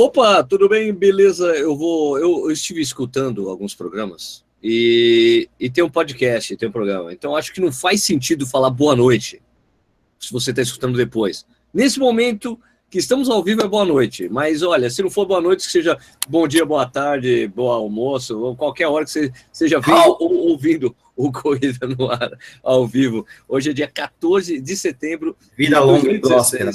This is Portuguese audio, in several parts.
Opa, tudo bem? Beleza? Eu vou. Eu, eu estive escutando alguns programas e, e tem um podcast, tem um programa. Então acho que não faz sentido falar boa noite se você está escutando depois. Nesse momento que estamos ao vivo é boa noite, mas olha, se não for boa noite, que seja bom dia, boa tarde, bom almoço, ou qualquer hora que você seja vendo ou ouvindo o Corrida no Ar ao vivo. Hoje é dia 14 de setembro. Vida longa e próspera.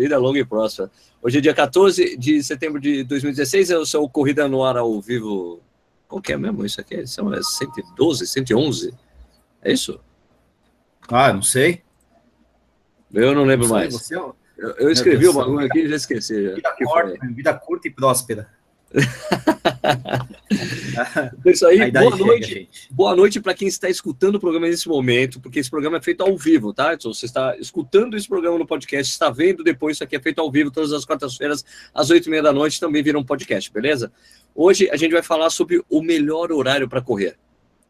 Vida longa e próspera. Hoje é dia 14 de setembro de 2016, é o seu Corrida no Ar ao vivo. Qual que é mesmo isso aqui? São 112, 111? É isso? Ah, não sei. Eu não lembro não mais. Você, é eu, eu escrevi o bagulho aqui e já esqueci. Já. Vida, curta, vida curta e próspera. Isso aí, boa noite. Boa noite para quem está escutando o programa nesse momento, porque esse programa é feito ao vivo, tá? Então, você está escutando esse programa no podcast, está vendo depois, isso aqui é feito ao vivo todas as quartas-feiras, às oito e meia da noite, também vira um podcast, beleza? Hoje a gente vai falar sobre o melhor horário para correr.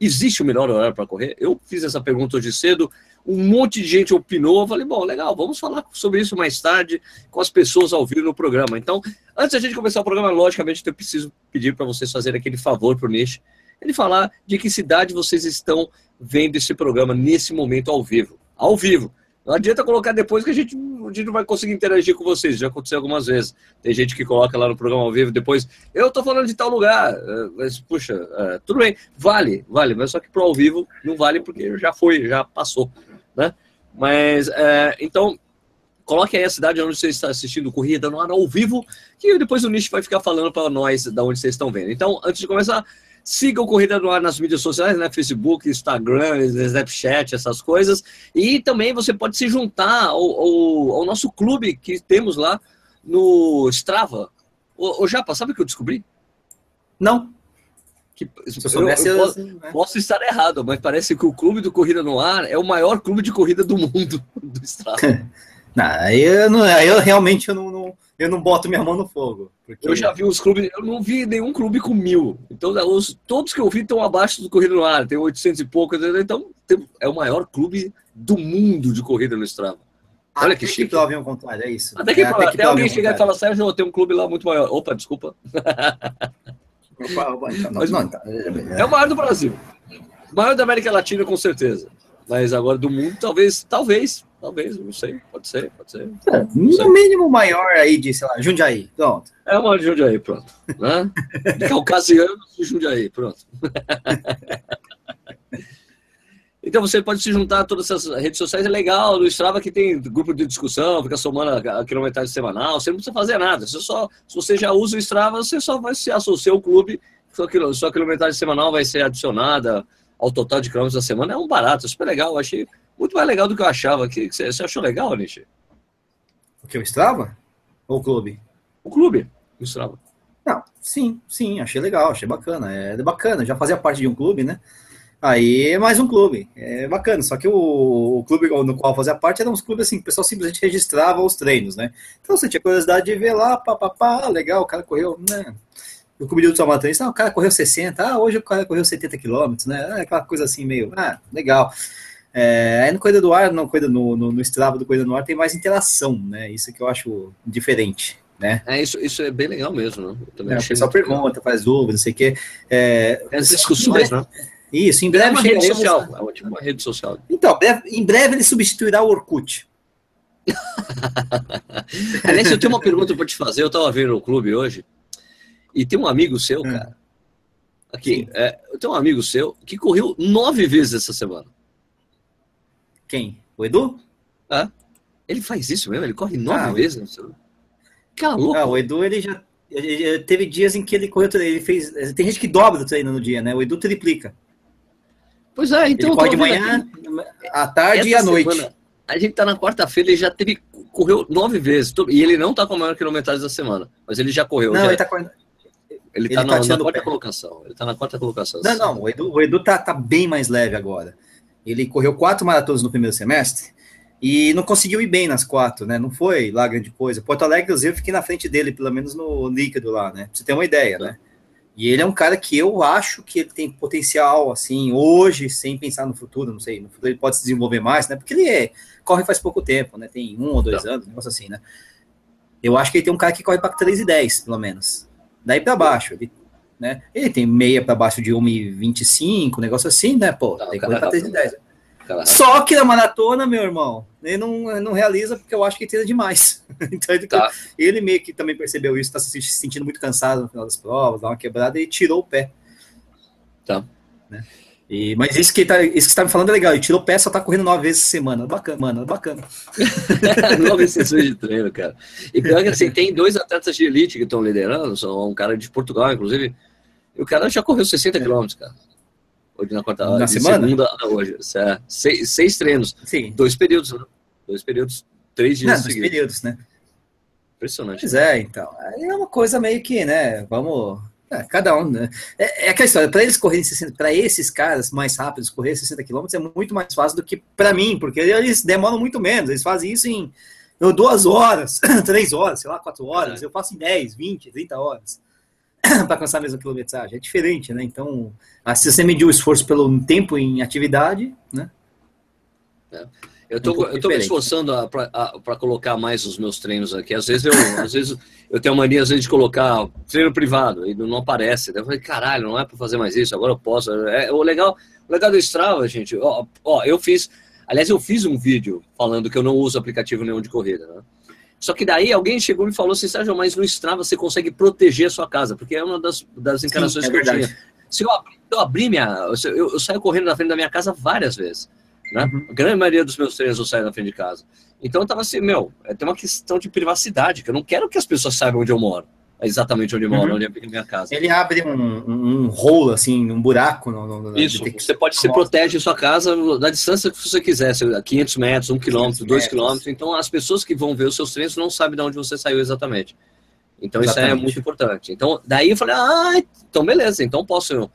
Existe o melhor horário para correr? Eu fiz essa pergunta hoje cedo um monte de gente opinou. Eu falei, bom, legal, vamos falar sobre isso mais tarde com as pessoas ao vivo no programa. Então, antes da gente começar o programa, logicamente, eu preciso pedir para vocês fazerem aquele favor para o Nish, ele falar de que cidade vocês estão vendo esse programa nesse momento ao vivo. Ao vivo. Não adianta colocar depois que a gente, a gente não vai conseguir interagir com vocês. Já aconteceu algumas vezes. Tem gente que coloca lá no programa ao vivo depois. Eu tô falando de tal lugar. É, mas, puxa, é, tudo bem. Vale, vale. Mas só que pro ao vivo não vale porque já foi, já passou né? Mas, é, então, coloque aí a cidade onde você está assistindo Corrida no ar ao vivo, que depois o Nish vai ficar falando para nós da onde vocês estão vendo. Então, antes de começar, siga o Corrida no Ar nas mídias sociais, né? Facebook, Instagram, Snapchat, essas coisas. E também você pode se juntar ao, ao, ao nosso clube que temos lá no Strava. Ô, ô Japa, sabe o que eu descobri? Não. Que, Se eu, soubesse, eu, eu posso, né? posso, estar errado, mas parece que o clube do Corrida no Ar é o maior clube de corrida do mundo do Strava. não, aí eu, não, aí eu realmente eu não, não, eu não boto minha mão no fogo. Porque... Eu já vi os clubes, eu não vi nenhum clube com mil. Então, os, todos que eu vi estão abaixo do Corrida no Ar, tem 800 e pouco. Então, tem, é o maior clube do mundo de corrida no Strava. Olha que chique. Até que ao contrário, é isso. Até, que, é, até, até que alguém chegar e falar, Sérgio, tenho um clube lá muito maior. Opa, desculpa. Mas, não, então, é o maior do Brasil. O maior da América Latina, com certeza. Mas agora do mundo, talvez, talvez, talvez, não sei, pode ser, pode ser. É, no mínimo maior aí de, sei lá, Jundiaí, pronto. É o maior de Jundiaí, pronto. Né? Caucasiano de Jundiaí, pronto. Então você pode se juntar a todas essas redes sociais, é legal. No Strava que tem grupo de discussão, fica somando a quilometragem semanal, você não precisa fazer nada. Você só, se você já usa o Strava, você só vai se associar ao clube, sua, sua quilometragem semanal vai ser adicionada ao total de quilômetros da semana. É um barato, super legal. Achei muito mais legal do que eu achava. Que, você, você achou legal, Nishi? O que? O Strava? Ou o clube? O clube, o Strava. Não, sim, sim, achei legal, achei bacana. É bacana, já fazia parte de um clube, né? Aí é mais um clube, é bacana. Só que o, o clube no qual fazia parte era uns clubes assim, o pessoal simplesmente registrava os treinos, né? Então você tinha curiosidade de ver lá, papapá, legal, o cara correu, né? O clube do Salmatã ah, o cara correu 60, ah, hoje o cara correu 70 quilômetros, né? Ah, aquela coisa assim meio, ah, legal. É, aí no Corrida do Ar, no, no, no, no Strava do Corrida do Ar tem mais interação, né? Isso que eu acho diferente. Né? É, isso, isso é bem legal mesmo, né? também é, o pessoal pergunta, legal. faz dúvidas, não sei o quê. É, As discussões, né? Isso, em breve. É uma rede social. É uma, tipo uma rede social. Então, em breve ele substituirá o Orkut. Aliás, eu tenho uma pergunta para te fazer. Eu estava vendo o clube hoje e tem um amigo seu, hum. cara. Aqui, é, eu tenho um amigo seu que correu nove vezes essa semana. Quem? O Edu? É. Ele faz isso mesmo? Ele corre nove ah, vezes? Cara, louco. Ah, o Edu, ele já ele, teve dias em que ele correu, ele fez. Tem gente que dobra o treino no dia, né? O Edu triplica. Pois é, então. Ele pode de manhã, à tarde e à noite. Semana, a gente tá na quarta-feira, ele já teve. Correu nove vezes. E ele não tá com a maior quilometragem da semana. Mas ele já correu. Não, já, ele tá correndo. Ele, ele tá, na, na quarta pé. colocação. Ele tá na quarta colocação. Não, não, o Edu, o Edu tá, tá bem mais leve agora. Ele correu quatro maratonas no primeiro semestre e não conseguiu ir bem nas quatro, né? Não foi lá grande coisa. Porto Alegre, eu fiquei na frente dele, pelo menos no líquido lá, né? Pra você ter uma ideia, né? E ele é um cara que eu acho que ele tem potencial, assim, hoje, sem pensar no futuro, não sei, no futuro ele pode se desenvolver mais, né? Porque ele é, corre faz pouco tempo, né? Tem um ou dois não. anos, um negócio assim, né? Eu acho que ele tem um cara que corre para 3,10, pelo menos. Daí para baixo. Ele, né? ele tem meia para baixo de 1,25, um negócio assim, né? Pô, não, tem que correr para 3,10. Só que na maratona, meu irmão, ele não, não realiza porque eu acho que treina demais. então ele, tá. ele, meio que também percebeu isso, está se sentindo muito cansado no final das provas, dá uma quebrada e tirou o pé. Tá. Né? E, mas isso que, tá, isso que você tá me falando é legal. Ele tirou o pé, só tá correndo nove vezes por semana. Bacana, mano, bacana. nove sessões de treino, cara. E pior que assim, tem dois atletas de elite que estão liderando, são um cara de Portugal, inclusive. E o cara já correu 60 é. quilômetros, cara. Hoje na quarta Na semana? Segunda, hoje. É, seis, seis treinos. Sim. Dois períodos, né? Dois períodos, três dias. Não, dois períodos, né? Impressionante. Pois né? é, então. É uma coisa meio que, né? Vamos é, cada um, né? É, é aquela história, para eles correrem 60, para esses caras mais rápidos, correr 60 km é muito mais fácil do que para mim, porque eles demoram muito menos, eles fazem isso em duas horas, três horas, sei lá, quatro horas, é. eu faço em 10, 20, 30 horas para alcançar a mesma quilometragem. É diferente, né? Então, ah, se você medir o esforço pelo tempo em atividade, né? É. Eu tô, um me esforçando para colocar mais os meus treinos aqui. Às vezes eu, às vezes eu tenho a mania às vezes, de colocar treino privado e não aparece. Eu falei, caralho, não é para fazer mais isso, agora eu posso. É, o, legal, o legal do Strava, gente, ó, ó, eu fiz. Aliás, eu fiz um vídeo falando que eu não uso aplicativo nenhum de corrida, né? Só que daí alguém chegou e me falou assim, Sérgio, mas no Strava você consegue proteger a sua casa, porque é uma das, das encarnações Sim, é que verdade. eu tinha. Se eu abrir, eu abri minha. Eu, eu saio correndo na frente da minha casa várias vezes. Né? Uhum. A grande maioria dos meus treinos eu saio na frente de casa. Então eu tava assim, meu, é, tem uma questão de privacidade, que eu não quero que as pessoas saibam onde eu moro. Exatamente onde eu moro, uhum. onde é a minha casa. Ele abre um, um, um rolo, assim, um buraco. No, no, Isso, você pode, se protege sua casa da distância que você quiser, 500 metros, 1 quilômetro, 2 quilômetros. Então as pessoas que vão ver os seus treinos não sabem de onde você saiu exatamente. Então exatamente. isso é muito importante. Então daí eu falei, ah, então beleza, então posso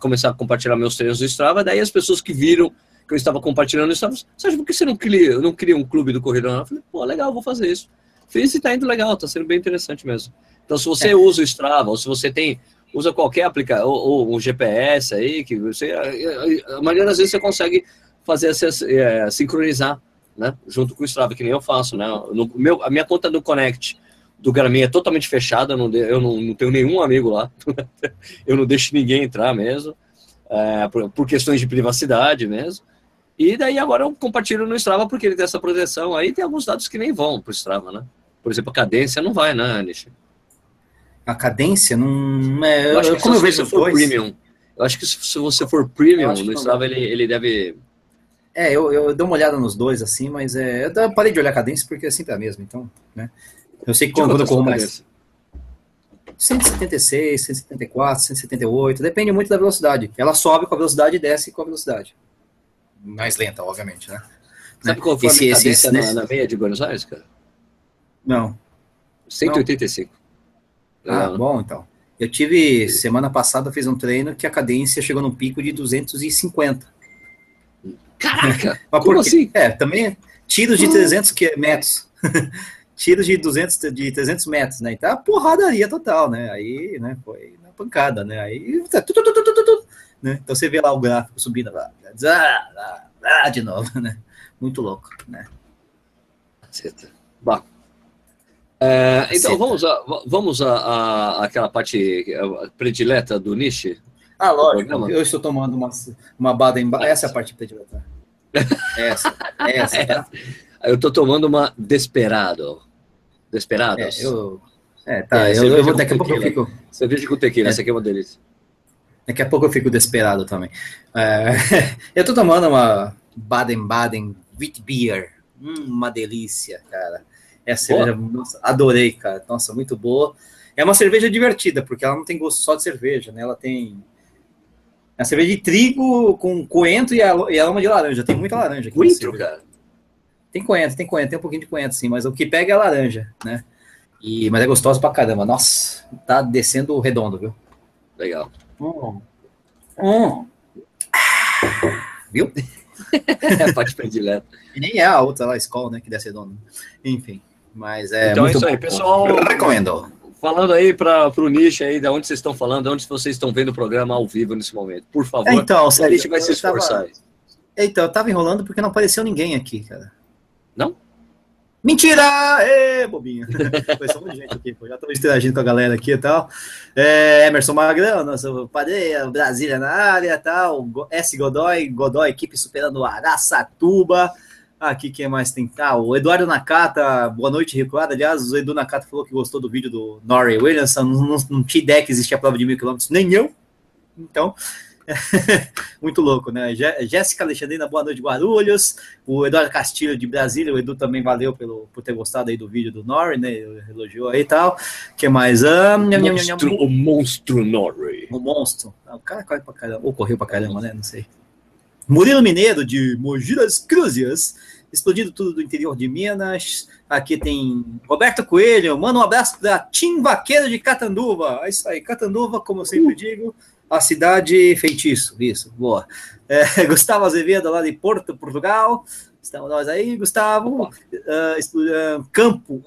começar a compartilhar meus treinos no Strava. Daí as pessoas que viram que eu estava compartilhando isso, Sérgio, por que você não cria, não cria um clube do Corredor? Eu falei, pô, legal, vou fazer isso. Fiz e tá indo legal, tá sendo bem interessante mesmo. Então, se você é. usa o Strava, ou se você tem, usa qualquer aplicativo, ou, ou, um GPS aí, que você, a, a maioria das vezes você consegue fazer essa, é, sincronizar, né, junto com o Strava, que nem eu faço, né, no, meu, a minha conta do Connect do Garmin é totalmente fechada, eu não, eu não, não tenho nenhum amigo lá, eu não deixo ninguém entrar mesmo, é, por, por questões de privacidade mesmo, e daí agora eu compartilho no Strava porque ele tem essa proteção. Aí tem alguns dados que nem vão para o Strava, né? Por exemplo, a cadência não vai, né, Anish? A cadência não é. Eu acho que como se eu vejo você for premium, eu acho que se você for premium no Strava, ele, ele deve. É, eu, eu dou uma olhada nos dois, assim, mas é, eu parei de olhar a cadência porque é sempre a mesma, então, né? Eu sei que quando eu corro mais. 176, 174, 178, depende muito da velocidade. Ela sobe com a velocidade e desce com a velocidade mais lenta, obviamente, né? Sabe qual foi esse, a minha esse, na, na meia de Buenos Aires, cara? Não. 185. Não. Ah, Não. bom, então. Eu tive, semana passada, fiz um treino que a cadência chegou num pico de 250. Caraca! Mas como assim? É, também tiros de 300 metros. tiros de 200, de 300 metros, né? Então, a porradaria total, né? Aí, né, foi na pancada, né? Aí, tu, tu, tu, né? Então você vê lá o gráfico subindo lá, ah, ah, de novo, né? Muito louco, né? Bom. É, então vamos a, vamos a, a, aquela parte predileta do Nishi. Ah, lógico. Eu estou tomando uma, uma Baden. Essa é a parte predileta. Essa, essa, tá? Eu estou tomando uma Desperado. Desperados. É, eu, é tá. É, eu, eu vou daqui a pouco eu fico. Cerveja com tequila, é. essa aqui é uma delícia. Daqui a pouco eu fico desesperado também. É, eu tô tomando uma Baden-Baden Wheat Beer. Hum, uma delícia, cara. É a cerveja, nossa, adorei, cara. Nossa, muito boa. É uma cerveja divertida, porque ela não tem gosto só de cerveja, né? Ela tem. É uma cerveja de trigo com coentro e a, e a de laranja. Tem muita laranja aqui. Coentro, cara? Tem coentro, tem coentro, tem um pouquinho de coentro, sim, mas o que pega é a laranja, né? E, mas é gostoso pra caramba. Nossa, tá descendo redondo, viu? Legal. Hum. Hum. Viu? é parte predileta. E nem é a outra lá, a escola, né? Que desce dono. Enfim. Mas é. Então é isso aí, pessoal. Recomendo. Falando aí para o nicho aí, de onde vocês estão falando, de onde vocês estão vendo o programa ao vivo nesse momento. Por favor, então, a gente vai se esforçar. Tava... Então, eu tava enrolando porque não apareceu ninguém aqui, cara. Mentira! Ê, bobinho. Foi só um gente aqui, pô. Já estamos interagindo com a galera aqui e tal. É, Emerson Magrão, nosso padeia, Brasília na área tal. S. Godoy, Godoy, equipe superando Araçatuba. Aqui quem mais tem? Ah, o Eduardo Nakata, boa noite, recuado. Aliás, o Edu Nakata falou que gostou do vídeo do Norrie Williamson. Não, não, não tinha ideia que existia a prova de mil quilômetros, nem eu. Então, muito louco, né? Jéssica Alexandrina, boa noite, Guarulhos. O Eduardo Castilho de Brasília, o Edu também valeu pelo, por ter gostado aí do vídeo do Norrie, né? Elogiou aí e tal. que mais? Ah, monstro, o monstro Norrie. O monstro. Ah, o cara corre pra caramba, ou correu pra caramba, né? Não sei. Murilo Mineiro, de Mogi das Cruzes, explodindo tudo do interior de Minas. Aqui tem Roberto Coelho, manda um abraço para Tim Vaqueiro de Catanduva. É isso aí, Catanduva, como eu sempre uh. digo, a cidade feitiço. Isso, boa. É, Gustavo Azevedo, lá de Porto, Portugal. Estamos nós aí, Gustavo. Uh, uh, Campo,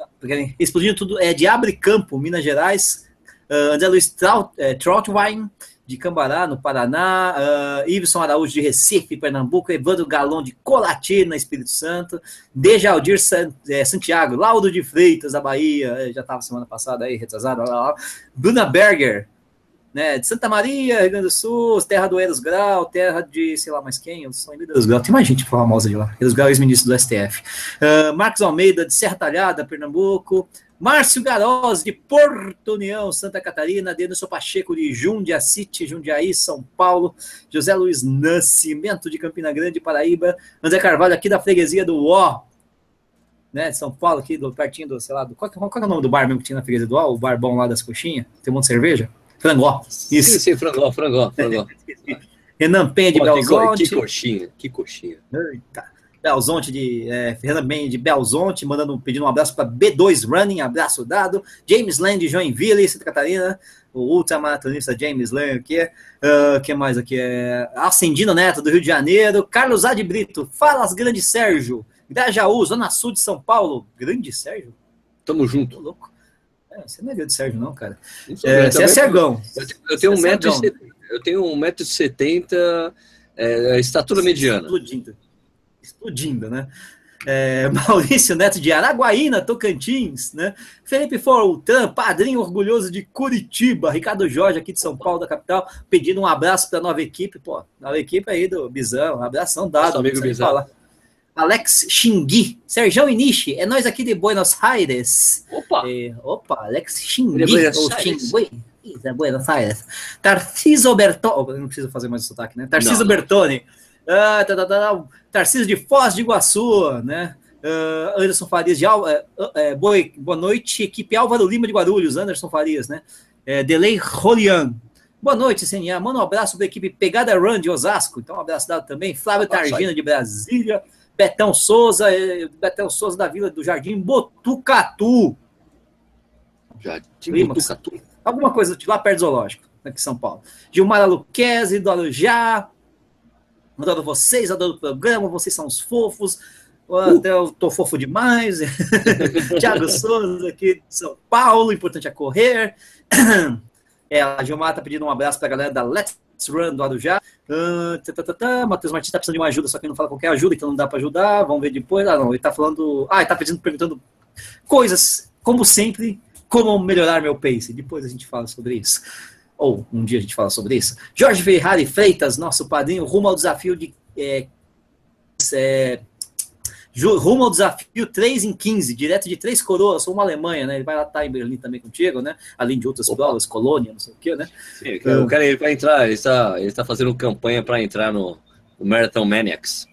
explodindo tudo, é de Abre Campo, Minas Gerais. Uh, André Luiz Traut, é, Troutwine, de Cambará, no Paraná, uh, Iveson Araújo de Recife, Pernambuco, Evandro Galon de Colatina, Espírito Santo, Dejaldir San, é, Santiago, Laudo de Freitas, da Bahia, é, já estava semana passada aí, lá. Bruna Berger, né, de Santa Maria, Rio Grande do Sul, terra do Eros Grau, terra de, sei lá mais quem, eu sou Eros Grau, tem mais gente famosa de lá, Eros Grau, ex-ministro do STF. Uh, Marcos Almeida, de Serra Talhada, Pernambuco, Márcio Garoz, de Porto União, Santa Catarina, Denilson Pacheco, de Jundiaí, Jundiaí, São Paulo, José Luiz Nascimento, de Campina Grande, Paraíba, André Carvalho, aqui da freguesia do Ó, né, São Paulo, aqui do, pertinho do, sei lá, do, qual, qual, é o nome do bar mesmo que tinha na freguesia do Ó, o bar bom lá das coxinhas, tem um monte de cerveja? Frangó, isso. Sim, sim, frangó, frangó, frangó. Renan Penha, de Belzonte. Que coxinha, que coxinha. Eita. Belzonte de é, Fernando Ben de Belzonte, mandando pedindo um abraço para B2 Running, abraço dado. James Land de Joinville, Santa Catarina, o ultramaratonista James Land aqui. Uh, que mais aqui? É, Ascendino Neto do Rio de Janeiro, Carlos Ad Brito, Falas Grande Sérgio, Grajaú, Zona Sul de São Paulo. Grande Sérgio? Tamo junto. Tô louco. É, você não é grande Sérgio, não, cara. É, você é Sergão. Eu tenho 1,70m, é eu tenho 1,70m, é, estatura mediana. Explodindo explodindo, né? É, Maurício Neto de Araguaína, Tocantins, né? Felipe Fortran, padrinho orgulhoso de Curitiba, Ricardo Jorge aqui de São Paulo, da capital, pedindo um abraço para a nova equipe, pô, nova equipe aí do Bizão, um abração dado, Nossa, amigo Bizão. Falar. Alex Xingui, Sergão Inishi, é nós aqui de Buenos Aires. Opa! É, opa, Alex Xingui, ou Xingui. É Buenos Aires. Tarciso Bertoni, não preciso fazer mais o sotaque, né? Tarciso Bertoni. Ah, tá, tá, tá, Tarcísio de Foz de Iguaçu, né? Uh, Anderson Farias de Al... Uh, uh, boa, boa noite, equipe Álvaro Lima de Guarulhos, Anderson Farias, né? Uh, Delay Rolian. Boa noite, CNA. Manda um abraço para a equipe Pegada Run de Osasco. Então, um abraço dado também. Flávio Targina de Brasília. Betão Souza, Betão Souza da Vila do Jardim Botucatu. Jardim Botucatu. Alguma coisa lá perto do zoológico, aqui em São Paulo. Gilmar Luquezzi, do Alujá. Adoro vocês, adoro o programa, vocês são os fofos. Até eu tô fofo demais. Tiago Souza aqui de São Paulo, importante é correr. É, a Gilmar tá pedindo um abraço para a galera da Let's Run do Arujá. Uh, tá, tá, tá, Matheus Martins tá precisando de uma ajuda, só que não fala qualquer ajuda, então não dá para ajudar. Vamos ver depois. Ah, não, ele tá falando. Ah, ele tá pedindo, perguntando coisas, como sempre, como melhorar meu pace. Depois a gente fala sobre isso ou um dia a gente fala sobre isso. Jorge Ferrari Freitas, nosso padrinho, rumo ao desafio de. É, é, rumo ao desafio 3 em 15, direto de Três Coroas, sou uma Alemanha, né? Ele vai lá estar tá em Berlim também contigo, né? Além de outras Opa. provas, Colônia, não sei o quê, né? Sim, o cara ele vai entrar, ele está, ele está fazendo campanha para entrar no, no Marathon Maniacs.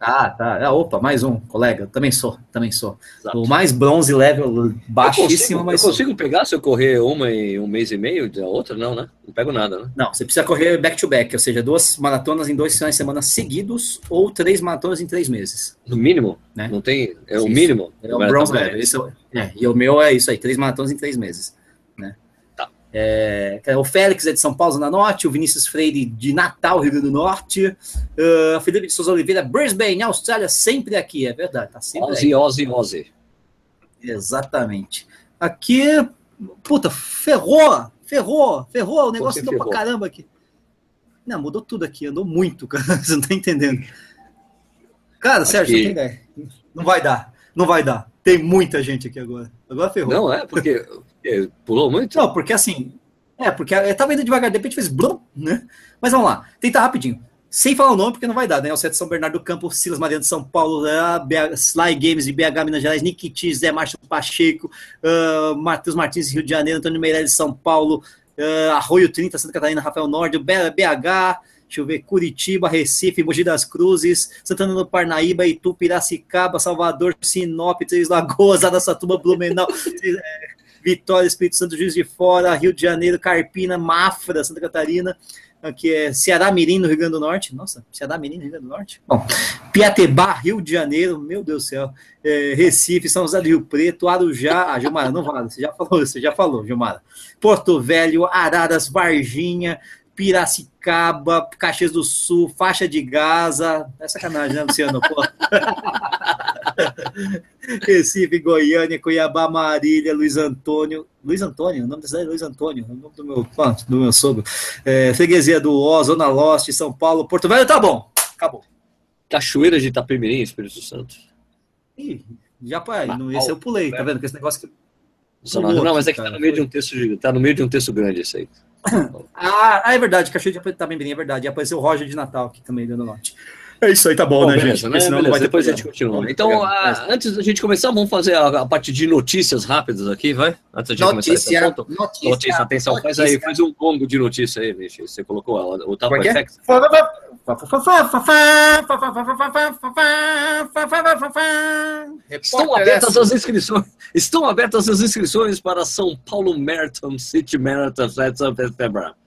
Ah, tá. Ah, opa, mais um, colega. Também sou, também sou. Exato. O mais bronze level baixíssimo, eu consigo, mas. Eu consigo pegar se eu correr uma em um mês e meio da outra? Não, né? Não pego nada, né? Não, você precisa correr back-to-back, -back, ou seja, duas maratonas em dois finais de semana seguidos ou três maratonas em três meses. No mínimo? Né? Não tem. É o mínimo? É o bronze level. É, é, e o meu é isso aí, três maratonas em três meses. É, o Félix é de São Paulo, Zona Norte, o Vinícius Freire de Natal, Rio Grande do Norte, uh, Felipe de Souza Oliveira, Brisbane, Austrália, sempre aqui, é verdade, tá sempre Ozzy, Ozzy, Ozzy. Exatamente. Aqui, puta, ferrou, ferrou, ferrou, o negócio mudou pra caramba aqui. Não, mudou tudo aqui, andou muito, cara, você não tá entendendo. Cara, Sérgio, que... não vai dar, não vai dar. Tem muita gente aqui agora. Agora ferrou. Não, é, porque pulou muito? Não, porque assim. É, porque eu tava indo devagar, de repente fez blum, né? Mas vamos lá, tentar rapidinho. Sem falar o nome, porque não vai dar, né? O Sete São Bernardo do Campo, Silas Mariano de São Paulo, uh, Sly Games de BH, Minas Gerais, Nikitis, Zé Márcio Pacheco, uh, Matheus Martins, Rio de Janeiro, Antônio Meirelles de São Paulo, uh, Arroio 30, Santa Catarina, Rafael Nord, BH, deixa eu ver, Curitiba, Recife, Mogi das Cruzes, Santana do Parnaíba, Itu, Piracicaba, Salvador, Sinop, Três Lagoas, Araçatuba, Blumenau, Vitória, Espírito Santo, Juiz de Fora, Rio de Janeiro, Carpina, Mafra, Santa Catarina, que é Ceará Mirim, no Rio Grande do Norte. Nossa, Ceará Mirim, no Rio Grande do Norte. Bom, Piatebá, Rio de Janeiro, meu Deus do céu. É, Recife, São José do Rio Preto, Arujá. Ah, Gilmara, não vale, você já falou, você já falou, Gilmara. Porto Velho, Araras, Varginha, Piracicaba, Caxias do Sul, Faixa de Gaza. É sacanagem, né, Luciano? Pô. Recife, Goiânia, Cuiabá, Marília, Luiz Antônio. Luiz Antônio, o nome da cidade é Luiz Antônio, o nome do meu, do meu sogro. É, Freguesia do Ó, Zona Leste, São Paulo, Porto Velho, tá bom, acabou. Cachoeira de Itapemirim, Espírito Santo. Ih, já pai, não, esse eu pulei, tá vendo? Com esse negócio que. Não, não, mas é que tá no meio de um texto, tá no meio de um texto grande isso aí. Ah, é verdade, Cachoeira de Itapemirim, é verdade. E apareceu o Roger de Natal aqui também, dando norte. É isso aí, tá bom, bom né, beleza, gente? Né? Senão beleza, depois a gente continua. Então, a, antes da gente começar, vamos fazer a, a, parte de notícias rápidas aqui, vai? Antes da gente notícia, começar esse Notícia, notícia atenção, notícia. faz aí, faz um gongo de notícia aí, bicho. Você colocou o, o Tapa Effect. Estão abertas as inscrições. Estão abertas as inscrições para São Paulo Marathon City Marathon Setembro.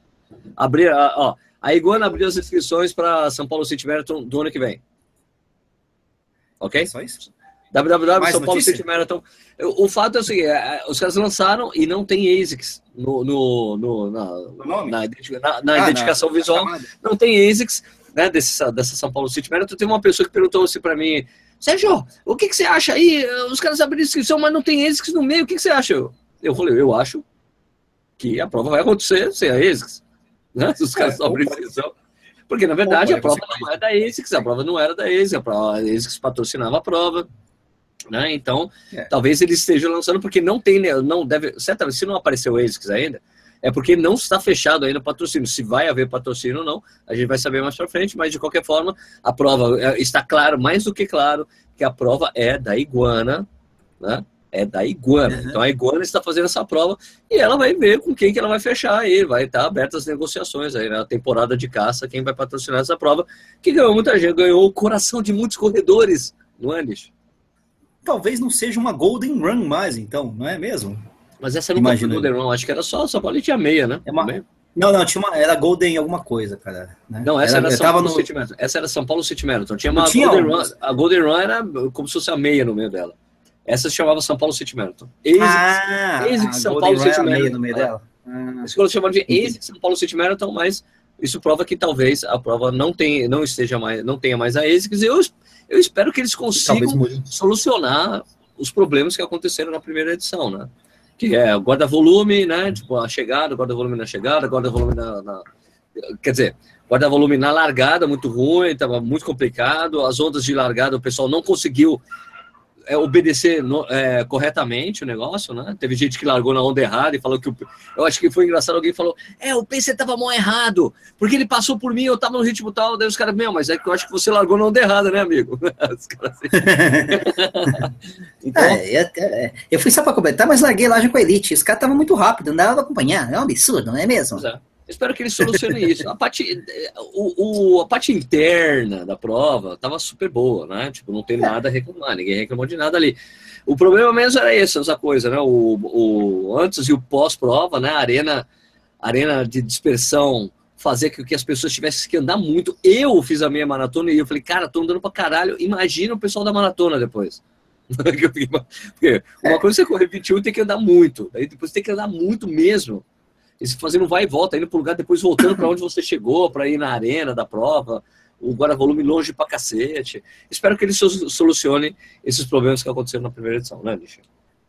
Abrir, ó, a Iguana abriu as inscrições para São Paulo City Marathon do ano que vem. Ok? Só isso? www São Paulo City Marathon. O fato é o seguinte: é, os caras lançaram e não tem ASICS no, no, no na, na, na, na ah, identificação visual. Não tem ASICS né, desse, dessa São Paulo City Marathon. Tem uma pessoa que perguntou assim para mim: Sérgio, o que, que você acha aí? Os caras abriram inscrição, mas não tem ASICS no meio. O que, que você acha? Eu falei: eu acho que a prova vai acontecer sem a ASICS. Né? Os caras é, abrem inscrição. Porque, na verdade, a prova não é da ASICS, a prova não era da ASICS, a, prova, a ASICS patrocinava a prova. Né? Então, é. talvez eles estejam lançando, porque não tem, né, não deve, certamente, se não apareceu o ASICS ainda, é porque não está fechado ainda o patrocínio. Se vai haver patrocínio ou não, a gente vai saber mais para frente, mas de qualquer forma, a prova é, está claro, mais do que claro, que a prova é da Iguana, né? É da Iguana. Uhum. Então a Iguana está fazendo essa prova e ela vai ver com quem que ela vai fechar aí, vai estar abertas as negociações aí na né? temporada de caça, quem vai patrocinar essa prova, que ganhou muita gente, ganhou o coração de muitos corredores, não é, Nish? Talvez não seja uma Golden Run mais, então, não é mesmo? Mas essa não foi Golden Run, acho que era só, só bola tinha meia, né? É uma... Não, não, tinha uma, era Golden alguma coisa, cara. Né? Não, essa era, era São Paulo no... City Marathon. Essa era São Paulo City Marathon. Tinha uma tinha Golden Run, a Golden Run era como se fosse a meia no meio dela. Essa se chamava São Paulo City Marathon. ASICS, ah, São Paulo City Marathon. No meio dela. Ah, escola chamava de ASICS São Paulo City Marathon, mas isso prova que talvez a prova não tenha, não esteja mais, não tenha mais a ASICS. Eu, eu espero que eles consigam solucionar os problemas que aconteceram na primeira edição, né? Que é guarda-volume, né? Tipo, a chegada, guarda-volume na chegada, guarda-volume na, na, Quer dizer, guarda-volume na largada, muito ruim, estava muito complicado. As ondas de largada, o pessoal não conseguiu é, obedecer no, é, corretamente o negócio, né? Teve gente que largou na onda errada e falou que o, eu acho que foi engraçado, alguém falou, é, o PC tava mal errado, porque ele passou por mim, eu tava no ritmo tal, daí os caras, meu, mas é que eu acho que você largou na onda errada, né, amigo? Os caras assim. então... É, eu, é, eu, fui só para comentar, mas larguei lá já com a Elite, os caras estavam muito rápido, não dava pra acompanhar, é um absurdo, não é mesmo? É. Espero que eles solucionem isso. A parte, o, o, a parte interna da prova estava super boa, né? Tipo, não tem nada a reclamar, ninguém reclamou de nada ali. O problema mesmo era esse, essa coisa, né? O, o antes e o pós-prova, né? A arena, arena de dispersão fazer com que as pessoas tivessem que andar muito. Eu fiz a minha maratona e eu falei, cara, tô andando pra caralho. Imagina o pessoal da maratona depois. Porque uma coisa é você correr 21 tem que andar muito. Aí depois tem que andar muito mesmo esse fazendo vai e volta, indo para o lugar, depois voltando para onde você chegou, para ir na arena da prova, o guarda-volume longe pra cacete. Espero que eles solucionem esses problemas que aconteceram na primeira edição, né, Nisha?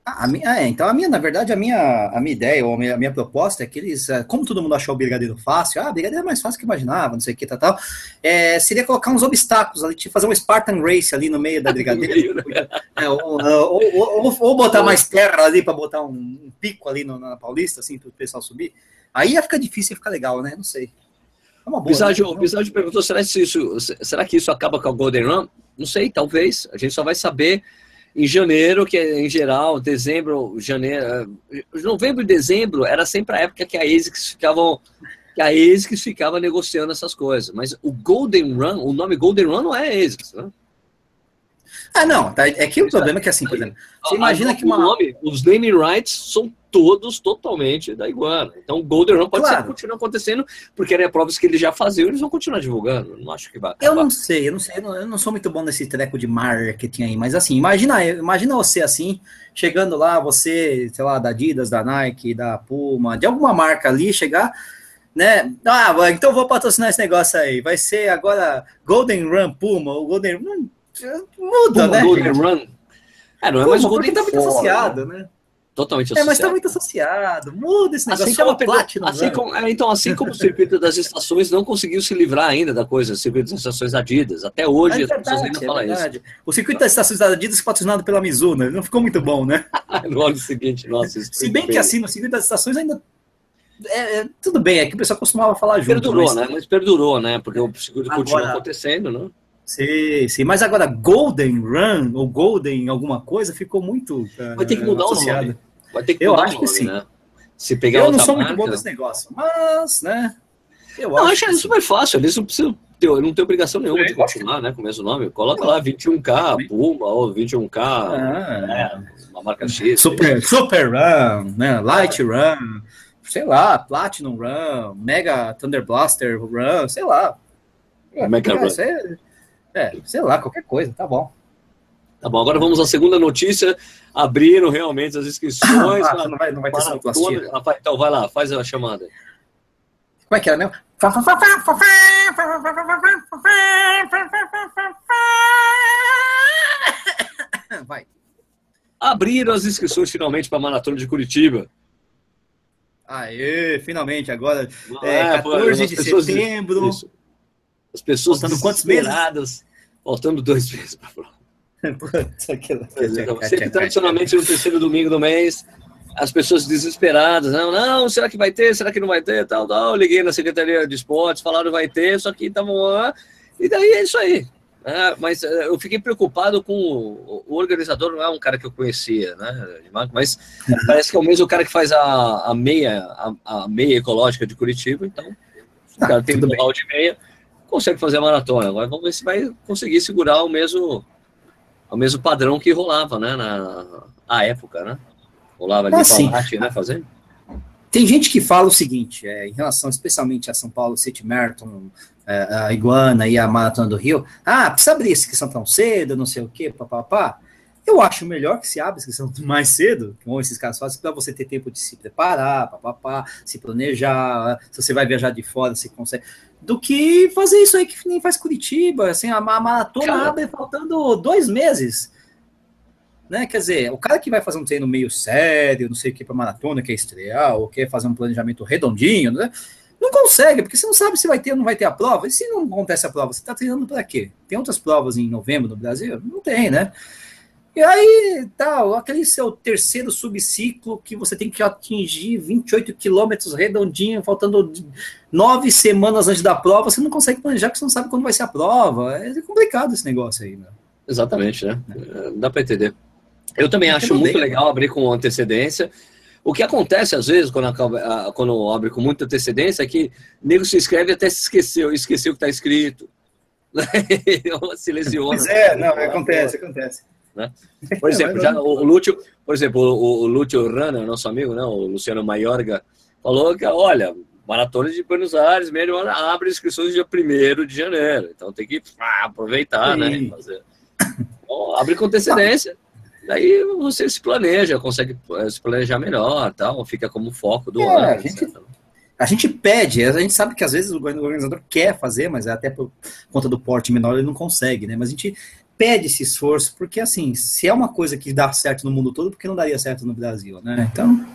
A minha, é, então a minha, na verdade, a minha, a minha ideia, ou a minha, a minha proposta é que eles, é, como todo mundo achou o brigadeiro fácil, ah, brigadeiro é mais fácil que imaginava, não sei o que, tal, tal, é, seria colocar uns obstáculos ali, tipo, fazer um Spartan Race ali no meio da brigadeira, né? é, ou, ou, ou, ou, botar mais terra ali para botar um, um, pico ali no, na Paulista, assim, para o pessoal subir. Aí ia ficar difícil, ia ficar legal, né? Não sei. É uma boa, né? o Biságio perguntou, será que, isso, será que isso acaba com a Golden Run? Não sei, talvez. A gente só vai saber em janeiro, que é em geral, dezembro, janeiro, eh, novembro e dezembro era sempre a época que a ASICS ficavam que a ASICS ficava negociando essas coisas. Mas o Golden Run, o nome Golden Run não é ASICS, né? Ah, não, tá, é que o problema é que assim, por exemplo, você imagina que uma... Nome, os naming rights são todos totalmente da Iguana. Então, o Golden Run pode claro. ser que continue acontecendo, porque eram provas que eles já faziam, eles vão continuar divulgando. Não acho que vai acabar. Eu não sei, eu não sei, eu não, eu não, sou muito bom nesse treco de marketing aí, mas assim, imagina, imagina você assim, chegando lá, você, sei lá, da Adidas, da Nike, da Puma, de alguma marca ali, chegar, né? Ah, então vou patrocinar esse negócio aí. Vai ser agora Golden Run Puma, o Golden Run. Muda, Puma, né? Golden Run. É, não é mais Golden tá muito associado, né? Totalmente associado. É, mas está muito associado. Muda esse negócio. Assim como, Platinum, assim como, é, então, assim como o circuito das estações não conseguiu se livrar ainda da coisa, o circuito das estações Adidas. Até hoje é verdade, as pessoas ainda é falam isso. O circuito das estações Adidas patrocinado pela Mizuno, não ficou muito bom, né? no ano seguinte, nossa. Se bem que assim, no circuito das estações ainda é, é, tudo bem, é que o pessoal costumava falar junto. Perdurou, mas... né? Mas perdurou, né? Porque o circuito agora, continua acontecendo, né? Sim, sim. Mas agora, Golden Run ou Golden alguma coisa ficou muito. Vai ter que mudar associado. o nome. Vai ter que eu acho nome, que sim. Né? Se pegar eu não sou marca... muito bom nesse negócio, mas, né? Eu não, acho, acho super fácil. Eles não precisam ter, não tem obrigação nenhuma é, de continuar, né? Com o mesmo nome. Coloca lá 21K, Puma, ou 21K, ah, né, uma marca X. Super, super Run, né? Light Run, sei lá, Platinum Run, Mega Thunder Blaster Run, sei lá. Mega é, Run. Sei, é, sei lá, qualquer coisa, tá bom. Tá bom, agora vamos à segunda notícia. Abriram realmente as inscrições. Ah, não vai, não vai ter sonoplastia. Então, vai lá, faz a chamada. Como é que era mesmo? Vai. Abriram as inscrições finalmente para a Maratona de Curitiba. Aê, finalmente, agora é, é 14 de setembro. Isso. As pessoas faltando quantos meses? Faltando dois meses para a prova. Sempre tradicionalmente no terceiro domingo do mês, as pessoas desesperadas, não, não, será que vai ter? Será que não vai ter? Tal, tal. Eu liguei na Secretaria de Esportes, falaram vai ter, só que estavam lá. E daí é isso aí. É, mas é, eu fiquei preocupado com o, o, organizador, não é um cara que eu conhecia, né? Mas parece que é o mesmo cara que faz a, a meia, a, a, meia ecológica de Curitiba, então o cara tem um balde de meia, consegue fazer a maratona. Agora vamos ver se vai conseguir segurar o mesmo o mesmo padrão que rolava, né, na a época, né? Rolava ali assim, Palate, né, fazendo. Tem gente que fala o seguinte, é, em relação especialmente a São Paulo City Marathon, é, a Iguana e a Maratona do Rio, ah, precisa abrir essa inscrição tão cedo, não sei o quê, papapá. Eu acho melhor que se abra a inscrição mais cedo, como esses caras fazem, para você ter tempo de se preparar, papapá, se planejar, se você vai viajar de fora, você consegue do que fazer isso aí que nem faz Curitiba, assim, a, maratona cara. abre faltando dois meses. Né? Quer dizer, o cara que vai fazer um treino meio sério, não sei o que para maratona, quer estrear, ou quer fazer um planejamento redondinho, né? não consegue, porque você não sabe se vai ter ou não vai ter a prova. E se não acontece a prova, você está treinando para quê? Tem outras provas em novembro no Brasil? Não tem, né? E aí, tal, aquele seu terceiro subciclo que você tem que atingir 28 quilômetros redondinho, faltando nove semanas antes da prova, você não consegue planejar porque você não sabe quando vai ser a prova. É complicado esse negócio aí, né? Exatamente, né? É. Dá para entender. Eu também acho muito legal abrir com antecedência. O que acontece às vezes quando, acaba, quando abre com muita antecedência é que o nego se inscreve até se esqueceu, esqueceu o que está escrito. se lesiona. Pois é, não, acontece, acontece. Né? Por exemplo, já, o, Lúcio, por exemplo, o, o Lúcio Rana, nosso amigo, né, o Luciano Maiorga, falou que, olha, maratona de Buenos Aires mesmo abre inscrições dia 1 de janeiro. Então tem que ah, aproveitar, né, Sim. né? Fazer. Então, abre com antecedência. Daí você se planeja, consegue eh, se planejar melhor, tal, fica como foco do é, ano. A gente, a gente pede, a gente sabe que às vezes o organizador quer fazer, mas até por conta do porte menor ele não consegue, né? Mas a gente pede esse esforço, porque assim, se é uma coisa que dá certo no mundo todo, por que não daria certo no Brasil, né? Então.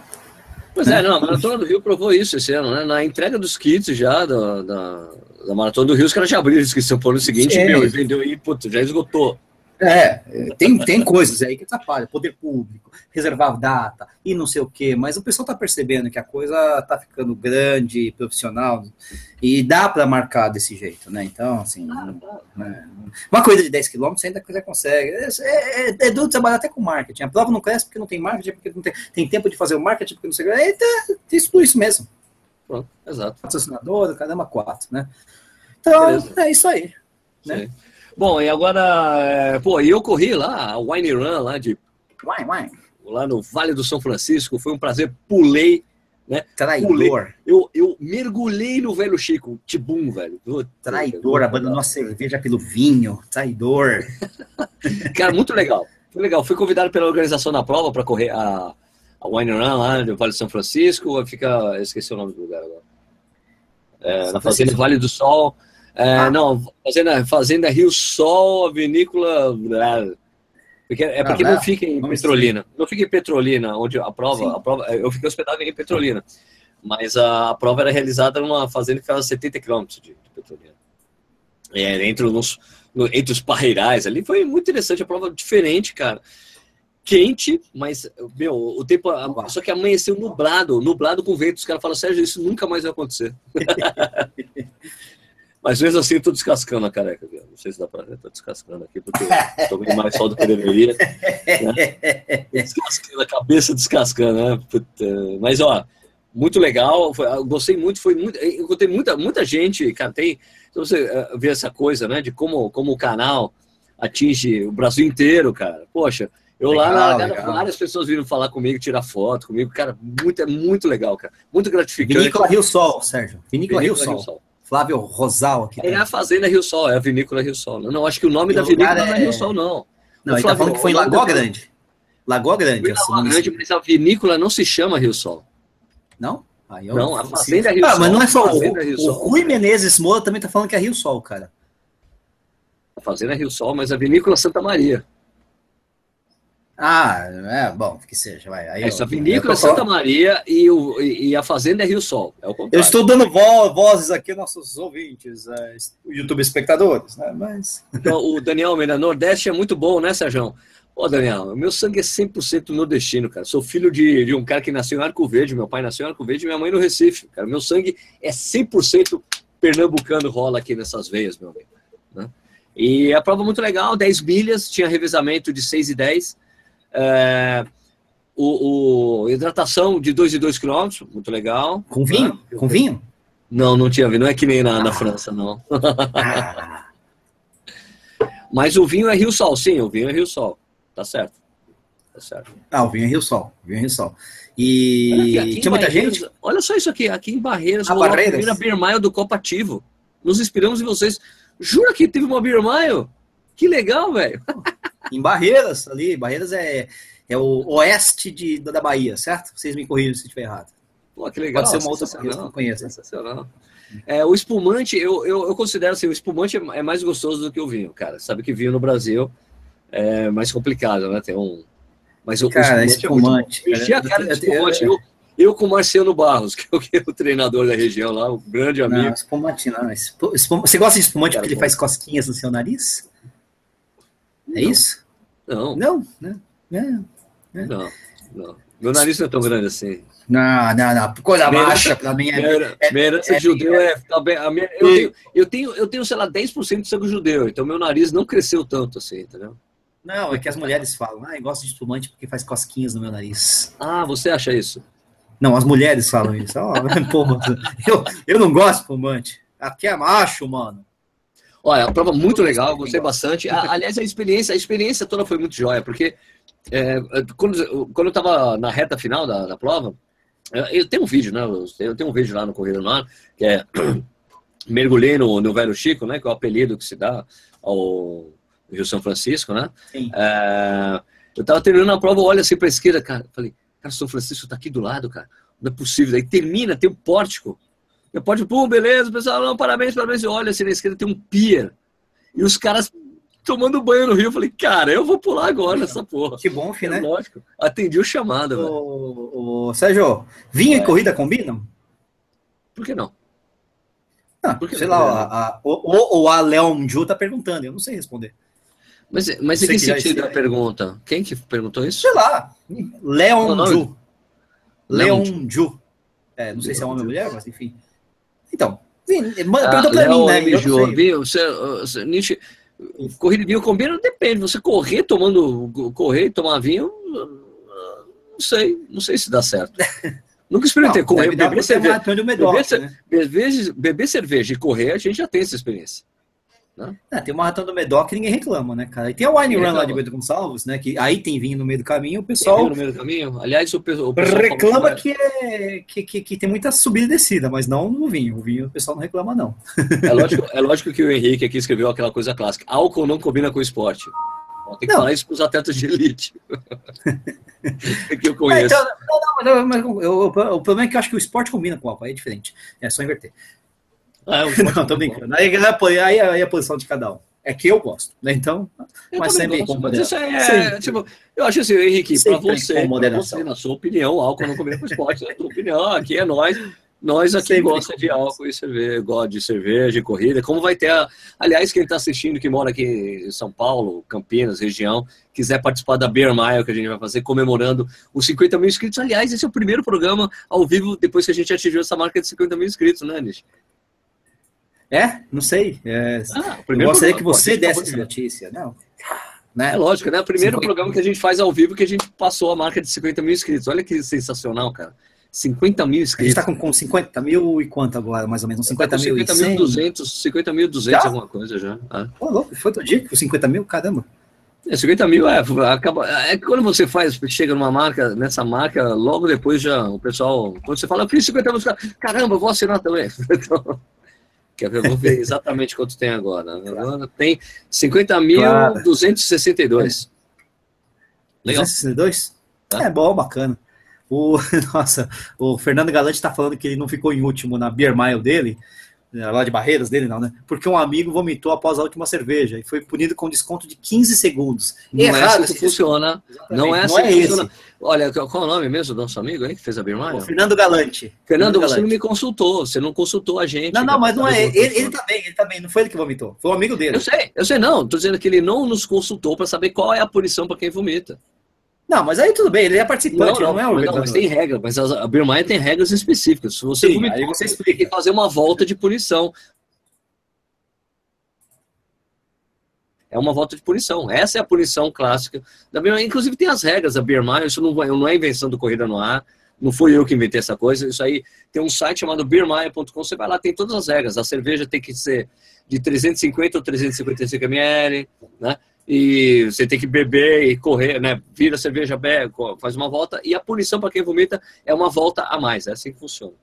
Pois é, não, a Maratona do Rio provou isso esse ano, né? Na entrega dos kits já da, da, da Maratona do Rio, os caras já abriram a inscrição por no seguinte, Sim. meu, e vendeu e, putz, já esgotou. É, tem, tem coisas aí que atrapalham, poder público, reservar data e não sei o quê, mas o pessoal tá percebendo que a coisa tá ficando grande, profissional, e dá para marcar desse jeito, né? Então, assim, né? uma coisa de 10 km você ainda consegue. É, é, é, duro trabalhar até com marketing. A prova não cresce porque não tem marketing, porque não tem, tem tempo de fazer o marketing, porque não sei o quê. É, isso, por isso mesmo. Pronto, exato. Patrocinador, caramba, quatro, né? Então, Beleza. é isso aí. Né? Bom, e agora, é, pô, eu corri lá, a Wine Run lá de. Wine, wine. Lá no Vale do São Francisco, foi um prazer, pulei, né? Traidor. Pulei. Eu, eu mergulhei no velho Chico, tibum, velho. Traidor, abandonou a cerveja pelo vinho, traidor. Cara, muito legal. Foi legal. Fui convidado pela organização da prova para correr a, a Wine Run lá no Vale do São Francisco. Fica, esqueci o nome do lugar agora. É, na Fazenda Vale do Sol. É, ah. Não, fazenda, fazenda Rio Sol, a vinícola. Porque, é porque não, não fica em Petrolina. Não fica em Petrolina, onde a prova, a prova. Eu fiquei hospedado em Petrolina. Mas a, a prova era realizada numa fazenda que ficava a 70 quilômetros de, de, Petrolina. É, entre, os, entre os parreirais ali. Foi muito interessante, a prova diferente, cara. Quente, mas, meu, o tempo. Só que amanheceu nublado, nublado com vento. Os caras falam, Sérgio, isso nunca mais vai acontecer. Mas mesmo assim, eu tô descascando a careca. Viu? Não sei se dá pra ver, tô descascando aqui, porque tô vendo mais sol do que deveria. Né? Descascando a cabeça, descascando, né? Mas, ó, muito legal, foi, gostei muito, foi muito. Eu encontrei muita, muita gente, cara, tem. Então você uh, vê essa coisa, né, de como, como o canal atinge o Brasil inteiro, cara. Poxa, eu legal, lá, na, legal. várias pessoas viram falar comigo, tirar foto comigo, cara, muito, é muito legal, cara. Muito gratificante. Vinícola Rio Sol, Sérgio. Vinícola, Vinícola Rio, Sol. Rio Sol. Flávio Rosal aqui. É a Fazenda Rio Sol, é a Vinícola Rio Sol. Não, acho que o nome e da vinícola é... não é Rio Sol, não. Não, ele tá falando que foi em Lagoa Grande. Lagoa Grande. Lagoa Grande, mas a vinícola não se chama Rio Sol. Não? Ah, não, a Fazenda é Rio ah, Sol. mas não é só o, é o Rui Menezes Moura também tá falando que é Rio Sol, cara. A Fazenda é Rio Sol, mas a vinícola Santa Maria. Ah, é bom, que seja, vai. Aí Essa eu, vinícola é Santa Maria e, o, e a fazenda é Rio Sol. É eu estou dando vo vozes aqui aos nossos ouvintes, é, YouTube espectadores, né? Mas. Então, o Daniel Almeida, Nordeste é muito bom, né, Sérgio? Ô, Daniel, meu sangue é 100% nordestino, cara. Sou filho de, de um cara que nasceu em Arco Verde, meu pai nasceu em Arco Verde e minha mãe no Recife, cara. Meu sangue é 100% pernambucano rola aqui nessas veias, meu amigo. Né? E a prova muito legal, 10 milhas, tinha revezamento de 6 e 10 é, o, o, hidratação de 2 e 2 quilômetros, muito legal. Com vinho? Né? Com vinho? Não, não tinha vinho. Não é que nem na, ah. na França, não. Ah. Mas o vinho é Rio Sol, sim, o vinho é Rio Sol. Tá certo. Tá certo. Ah, o vinho é Rio Sol. O vinho é Rio Sol. E aqui, tinha muita gente? Olha só isso aqui, aqui em Barreiras, ah, Barreiras. a primeira Beer do Copa Ativo. Nos inspiramos em vocês. Jura que teve uma Beer Que legal, velho. em Barreiras, ali. Barreiras é, é o oeste de, da Bahia, certo? Vocês me corrijam se estiver errado. Pô, que legal. Pode ser uma outra coisa que eu conheço. Sensacional. É, o espumante, eu, eu, eu, considero assim, o espumante é, é mais gostoso do que o vinho, cara. Sabe que vinho no Brasil é mais complicado, né? Tem um. Mas o, cara, o espumante. É muito... cara espumante. Eu, eu com o Marcelo Barros, que é o treinador da região lá, o grande amigo. Não, espumante não. Você gosta de espumante cara, porque ele faz cosquinhas no seu nariz? É não. isso? Não. Não, né? É, é. Não, não. Meu nariz não é tão grande assim. Não, não, não. Coisa minha baixa para mim é. Minha, é, minha herança é, judeu é. A minha, eu, tenho, eu, tenho, eu tenho, sei lá, 10% de sangue judeu, então meu nariz não cresceu tanto assim, entendeu? Não, é que as mulheres falam, ah, eu gosto de espumante porque faz cosquinhas no meu nariz. Ah, você acha isso? Não, as mulheres falam isso. Oh, pô, eu, eu não gosto de espumante. Aqui é macho, mano. Olha, a prova muito legal, gostei bastante. Aliás, a experiência, a experiência toda foi muito jóia, porque é, quando, quando eu estava na reta final da, da prova, eu tenho um vídeo, né? Eu tenho um vídeo lá no Correio no Ar, que é mergulhei no, no Velho Chico, né? Que é o apelido que se dá ao Rio São Francisco, né? É, eu estava terminando a prova, olha assim para esquerda, cara, falei, cara, São Francisco está aqui do lado, cara, não é possível. Aí termina, tem um pórtico pode, pum, beleza, pessoal, não, parabéns, parabéns. E olha, assim na esquerda tem um pier. E os caras tomando banho no rio. Eu falei, cara, eu vou pular agora nessa porra. Que bom, filho, é, né? Lógico. Atendi o chamado, velho. Ô, Sérgio, vinho é. e corrida combinam? Por que não? Ah, Por que sei não? lá, a, a, o, o, a Leon Ju tá perguntando, eu não sei responder. Mas, mas em que, que sentido a pergunta? Quem que perguntou isso? Sei lá. Leon Ju. Leon Ju. É, não sei se é homem ou mulher, mas enfim. Então, pergunta ah, pra mim, né? Viu? Você, você, Nietzsche, corrida de vinho combina? Depende. Você correr tomando, correr e tomar vinho, não sei. Não sei se dá certo. Nunca experimentei não, correr, beber cerveja. Beber, né? beber, beber cerveja e correr, a gente já tem essa experiência. Né? É, tem uma maratona do Medoc que ninguém reclama, né, cara? E tem a Wine Run lá de Bento Gonçalves, né? Que aí tem vinho no meio do caminho, o pessoal. no meio do caminho? Aliás, o, pessoal, reclama que, é, que, que, que, tem muita subida e descida, mas não no vinho. O vinho o pessoal não reclama, não. É lógico, é lógico que o Henrique aqui escreveu aquela coisa clássica: álcool não combina com esporte. Tem que não. falar isso para os atletas de elite. que eu conheço. É, então, não, não, mas, mas eu, o problema é que eu acho que o esporte combina com o álcool, aí é diferente. É só inverter. Ah, é não, tô brincando. Aí, aí, aí, é a posição de cada um. É que eu gosto, né? Então, eu mas sempre gosto, com moderação. É, é, tipo, eu acho assim, Henrique, para você, você, na sua opinião, álcool não combina com esporte. Na sua opinião, aqui é nós. Nós aqui sempre gosta de álcool e cerveja, gosta de cerveja, de corrida. Como vai ter, a... aliás, quem está assistindo, que mora aqui em São Paulo, Campinas, região, quiser participar da Beer Mile que a gente vai fazer, comemorando os 50 mil inscritos. Aliás, esse é o primeiro programa ao vivo depois que a gente atingiu essa marca de 50 mil inscritos, né, Nish? É? Não sei. É, ah, eu gostaria que você desse essa notícia. Não. Né? É lógico, né? O primeiro 50... programa que a gente faz ao vivo que a gente passou a marca de 50 mil inscritos. Olha que sensacional, cara. 50 mil inscritos. A gente tá com, com 50 mil e quanto agora, mais ou menos? 50 tá mil 50 mil 200, 50 mil 200 alguma coisa já. Ah. Oh, louco, foi todo dia com 50 mil? Caramba. É, 50 mil é, acaba, é que quando você faz, chega numa marca, nessa marca, logo depois já o pessoal, quando você fala, eu fiz 50 mil, caramba, vou assinar também. Então, Quer ver? Eu vou ver exatamente quanto tem agora. Agora tem 50.262. Claro. Legal. 262? Tá. É bom, bacana. O, nossa, o Fernando Galante está falando que ele não ficou em último na Beer Mile dele, né, lá de Barreiras dele, não, né? Porque um amigo vomitou após a última cerveja e foi punido com desconto de 15 segundos. Não Errado, é assim que funciona. Não é assim não é que funciona. Olha, qual é o nome mesmo do nosso amigo aí que fez a Birmania? O Fernando Galante. Fernando, Fernando você Galante. não me consultou, você não consultou a gente. Não, não, mas não é. Ele, ele tá bem, ele tá bem. Não foi ele que vomitou, foi um amigo dele. Eu sei, eu sei, não. Tô dizendo que ele não nos consultou para saber qual é a punição para quem vomita. Não, mas aí tudo bem, ele é participante, não, não, não é o Não, mas tem regra, mas a Birmania tem regras específicas. Se você Sim, vomitar, aí você explica. tem que fazer uma volta de punição. É uma volta de punição. Essa é a punição clássica da Beer Inclusive tem as regras da Beer isso não, não é invenção do Corrida no Ar, não fui eu que inventei essa coisa, isso aí tem um site chamado beermile.com, você vai lá, tem todas as regras. A cerveja tem que ser de 350 ou 355 ml, né? E você tem que beber e correr, né? Vira a cerveja, bebe, faz uma volta. E a punição para quem vomita é uma volta a mais. É assim que funciona.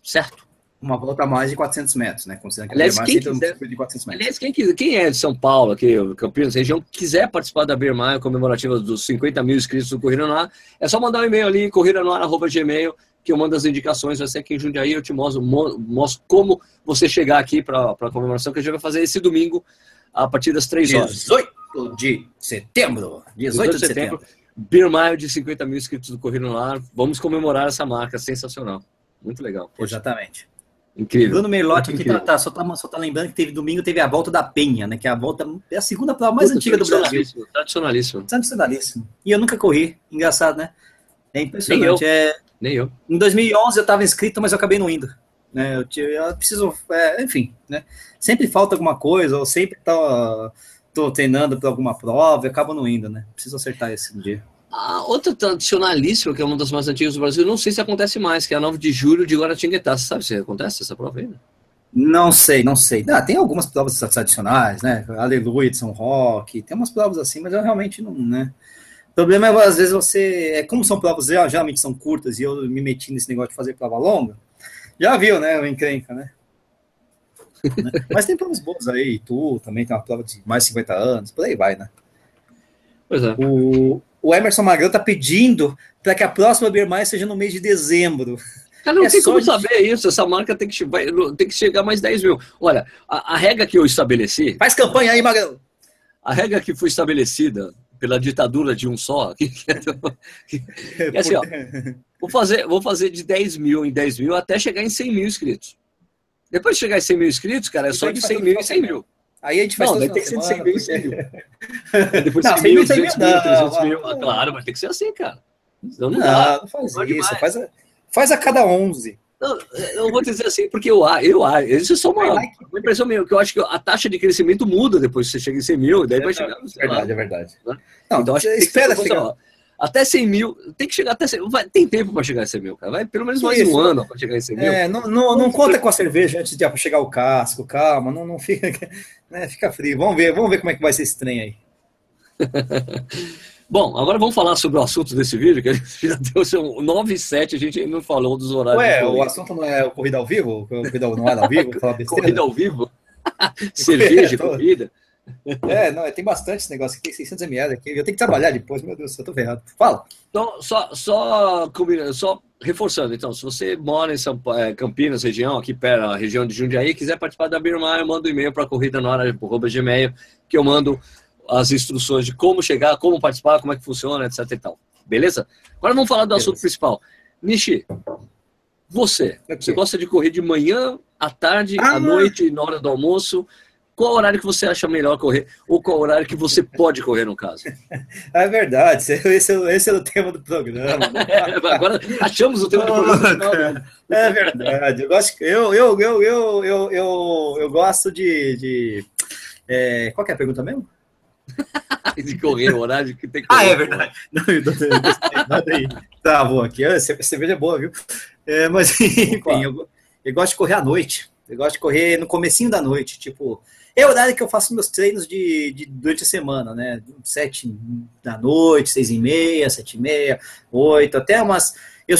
Certo? uma volta a mais de 400 metros, né? Considerando que aliás, quem quiser, de 400 metros. Aliás, quem, quem é de São Paulo, aqui, Campinas, região, quiser participar da Beer comemorativa dos 50 mil inscritos do Corrida no Ar, é só mandar um e-mail ali, corridanoar.gmail, que eu mando as indicações, vai ser aqui em Jundiaí, eu te mostro, mostro como você chegar aqui para a comemoração que a gente vai fazer esse domingo, a partir das 3 horas. 18 de setembro. 18 de setembro. Beer Mile de 50 mil inscritos do Corrida no Ar. Vamos comemorar essa marca sensacional. Muito legal. Poxa. Exatamente. Incrível. Bruno Merlotti aqui tá, tá, só, tá, só tá lembrando que teve domingo, teve a volta da Penha, né? Que é a volta, é a segunda prova mais Puta, antiga do Brasil. Tradicionalíssimo. Tradicionalíssimo. E eu nunca corri. Engraçado, né? É impressionante. Nem eu. É... Nem eu. Em 2011 eu estava inscrito, mas eu acabei não indo. Né? Eu, eu preciso, é, enfim, né? Sempre falta alguma coisa, ou sempre tô, tô treinando para alguma prova e acabo não indo, né? Preciso acertar esse dia. A outra tradicionalíssima, que é uma das mais antigas do Brasil, não sei se acontece mais, que é a 9 de julho de Guaratinguetá. Você sabe se acontece essa prova ainda? Não sei, não sei. Ah, tem algumas provas tradicionais, né? Aleluia de São Roque, tem umas provas assim, mas eu realmente não, né? O problema é, às vezes, você. É, como são provas geralmente são curtas e eu me meti nesse negócio de fazer prova longa, já viu, né? O encrenca, né? Mas tem provas boas aí, tu também tem uma prova de mais de 50 anos, por aí vai, né? Pois é. O, o Emerson Magrão está pedindo para que a próxima Beer seja no mês de dezembro. Cara, não é tem como de... saber isso. Essa marca tem que, vai, tem que chegar mais 10 mil. Olha, a, a, regra que eu estabeleci. Faz campanha aí, Magrão. a regra que foi estabelecida pela ditadura de um só, é assim, ó, vou, fazer, vou fazer de 10 mil em 10 mil até chegar em 100 mil inscritos. Depois de chegar em 100 mil inscritos, cara, é só de 100 mil em 100 mil. Aí a gente faz Não, vai ter que ser de 100 mil em 100 mil. Depois de 100 mil, 200 mil, 300 mil. Claro, vai ter que ser assim, cara. Senão não, não dá. Não faz isso. Faz a, faz a cada 11. Não, eu vou dizer assim, porque eu, eu, isso é só uma, uma impressão minha, que eu acho que a taxa de crescimento muda depois que você chega em 100 mil, daí é, vai chegar. É verdade, lá, é verdade. Né? Não, então acho que espera que chegar. até 100 mil, tem que chegar até 100 vai, Tem tempo para chegar em 100 mil, cara. Vai pelo menos mais isso. um ano para chegar em 100 mil. É, não, não, não conta com a cerveja antes de chegar o casco, calma, não, não fica, né, fica frio. Vamos ver, vamos ver como é que vai ser esse trem aí. Bom, agora vamos falar sobre o assunto desse vídeo, que a gente já deu seu 9 e 7, a gente ainda não falou dos horários. Ué, o assunto não é o corrida ao vivo? Corrida não é ao vivo? corrida ao vivo? Cerveja, corrida. É, não, tem bastante esse negócio aqui, tem 600 ml aqui. Eu tenho que trabalhar depois, meu Deus, eu tô ferrado. Fala. Então, só, só, só reforçando, então, se você mora em São, é, Campinas, região, aqui perto, a região de Jundiaí, quiser participar da Birmar, manda um e-mail para corrida na hora, arroba gmail, que eu mando as instruções de como chegar, como participar, como é que funciona, etc e tal. Beleza? Agora vamos falar do Beleza. assunto principal. Nishi, você, okay. você gosta de correr de manhã, à tarde, ah, à noite, na hora do almoço? Qual horário que você acha melhor correr? Ou qual horário que você pode correr, no caso? É verdade, esse é, esse é o tema do programa. é, agora achamos o tema do programa. É verdade. Eu, gosto, eu, eu, eu, eu, eu, eu, eu gosto de. de é, qual é a pergunta mesmo? De correr, o horário que tem que correr. Ah, é verdade. Não, eu tô, nada aí. Tá, bom, aqui. A cerveja é boa, viu? É, mas, enfim, eu, eu gosto de correr à noite. Eu gosto de correr no comecinho da noite, tipo... É o horário que eu faço meus treinos de, de durante a semana, né? Sete da noite, seis e meia, sete e meia, oito, até umas... Eu,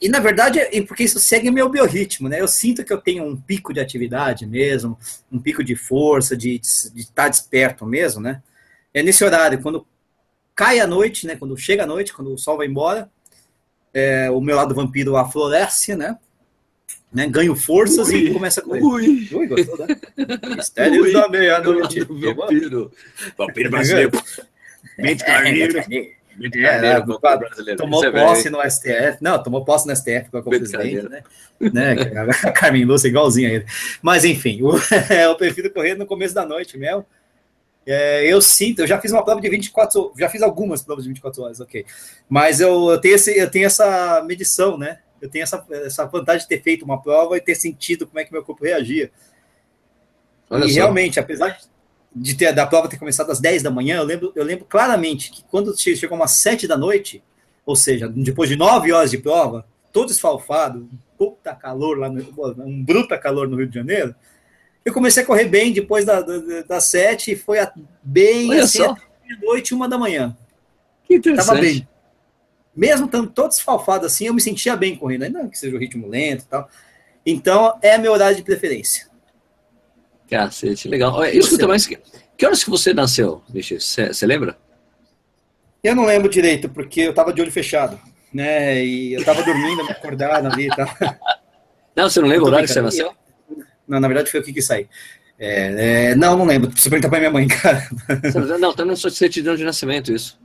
e na verdade, é porque isso segue meu biorritmo, né? Eu sinto que eu tenho um pico de atividade mesmo, um pico de força, de, de, de estar desperto mesmo, né? É nesse horário, quando cai a noite, né? Quando chega a noite, quando o sol vai embora, é, o meu lado vampiro aflorece, né? né? Ganho forças ui, e começa a correr. Ui, ui gostou, né? Mistérios da meia-noite. Vampiro. Vampiro brasileiro. Mente carneiro. É, brasileiro. Tomou Isso é posse é no STF. Não, tomou posse no STF com a presidente, né? né? A Carmen Lúcia igualzinha a ele. Mas enfim, eu, eu prefiro correr no começo da noite mesmo. É, eu sinto, eu já fiz uma prova de 24, já fiz algumas provas de 24 horas, ok. Mas eu, eu, tenho, esse, eu tenho essa medição, né? Eu tenho essa, essa vantagem de ter feito uma prova e ter sentido como é que meu corpo reagia. Olha e só. realmente, apesar de ter da prova ter começado às 10 da manhã, eu lembro, eu lembro claramente que quando chegou umas 7 da noite, ou seja, depois de 9 horas de prova, todo esfalfado, um puta calor lá, no, um bruta calor no Rio de Janeiro, eu comecei a correr bem depois da, da, das sete e foi a, bem Olha assim, noite, uma da manhã. Que interessante. Tava bem. Mesmo estando todo esfalfado assim, eu me sentia bem correndo. Ainda que seja o ritmo lento e tal. Então, é a meu horário de preferência. Cacete, legal. Escuta, mas que, que horas que você nasceu, Você lembra? Eu não lembro direito, porque eu tava de olho fechado, né? E eu tava dormindo, me acordando ali e tal. Não, você não lembra o horário que você nasceu? Não, na verdade foi o que quis sair. É, é, não, não lembro. Preciso perguntar pra minha mãe, cara. Não, tá na sua certidão de nascimento isso.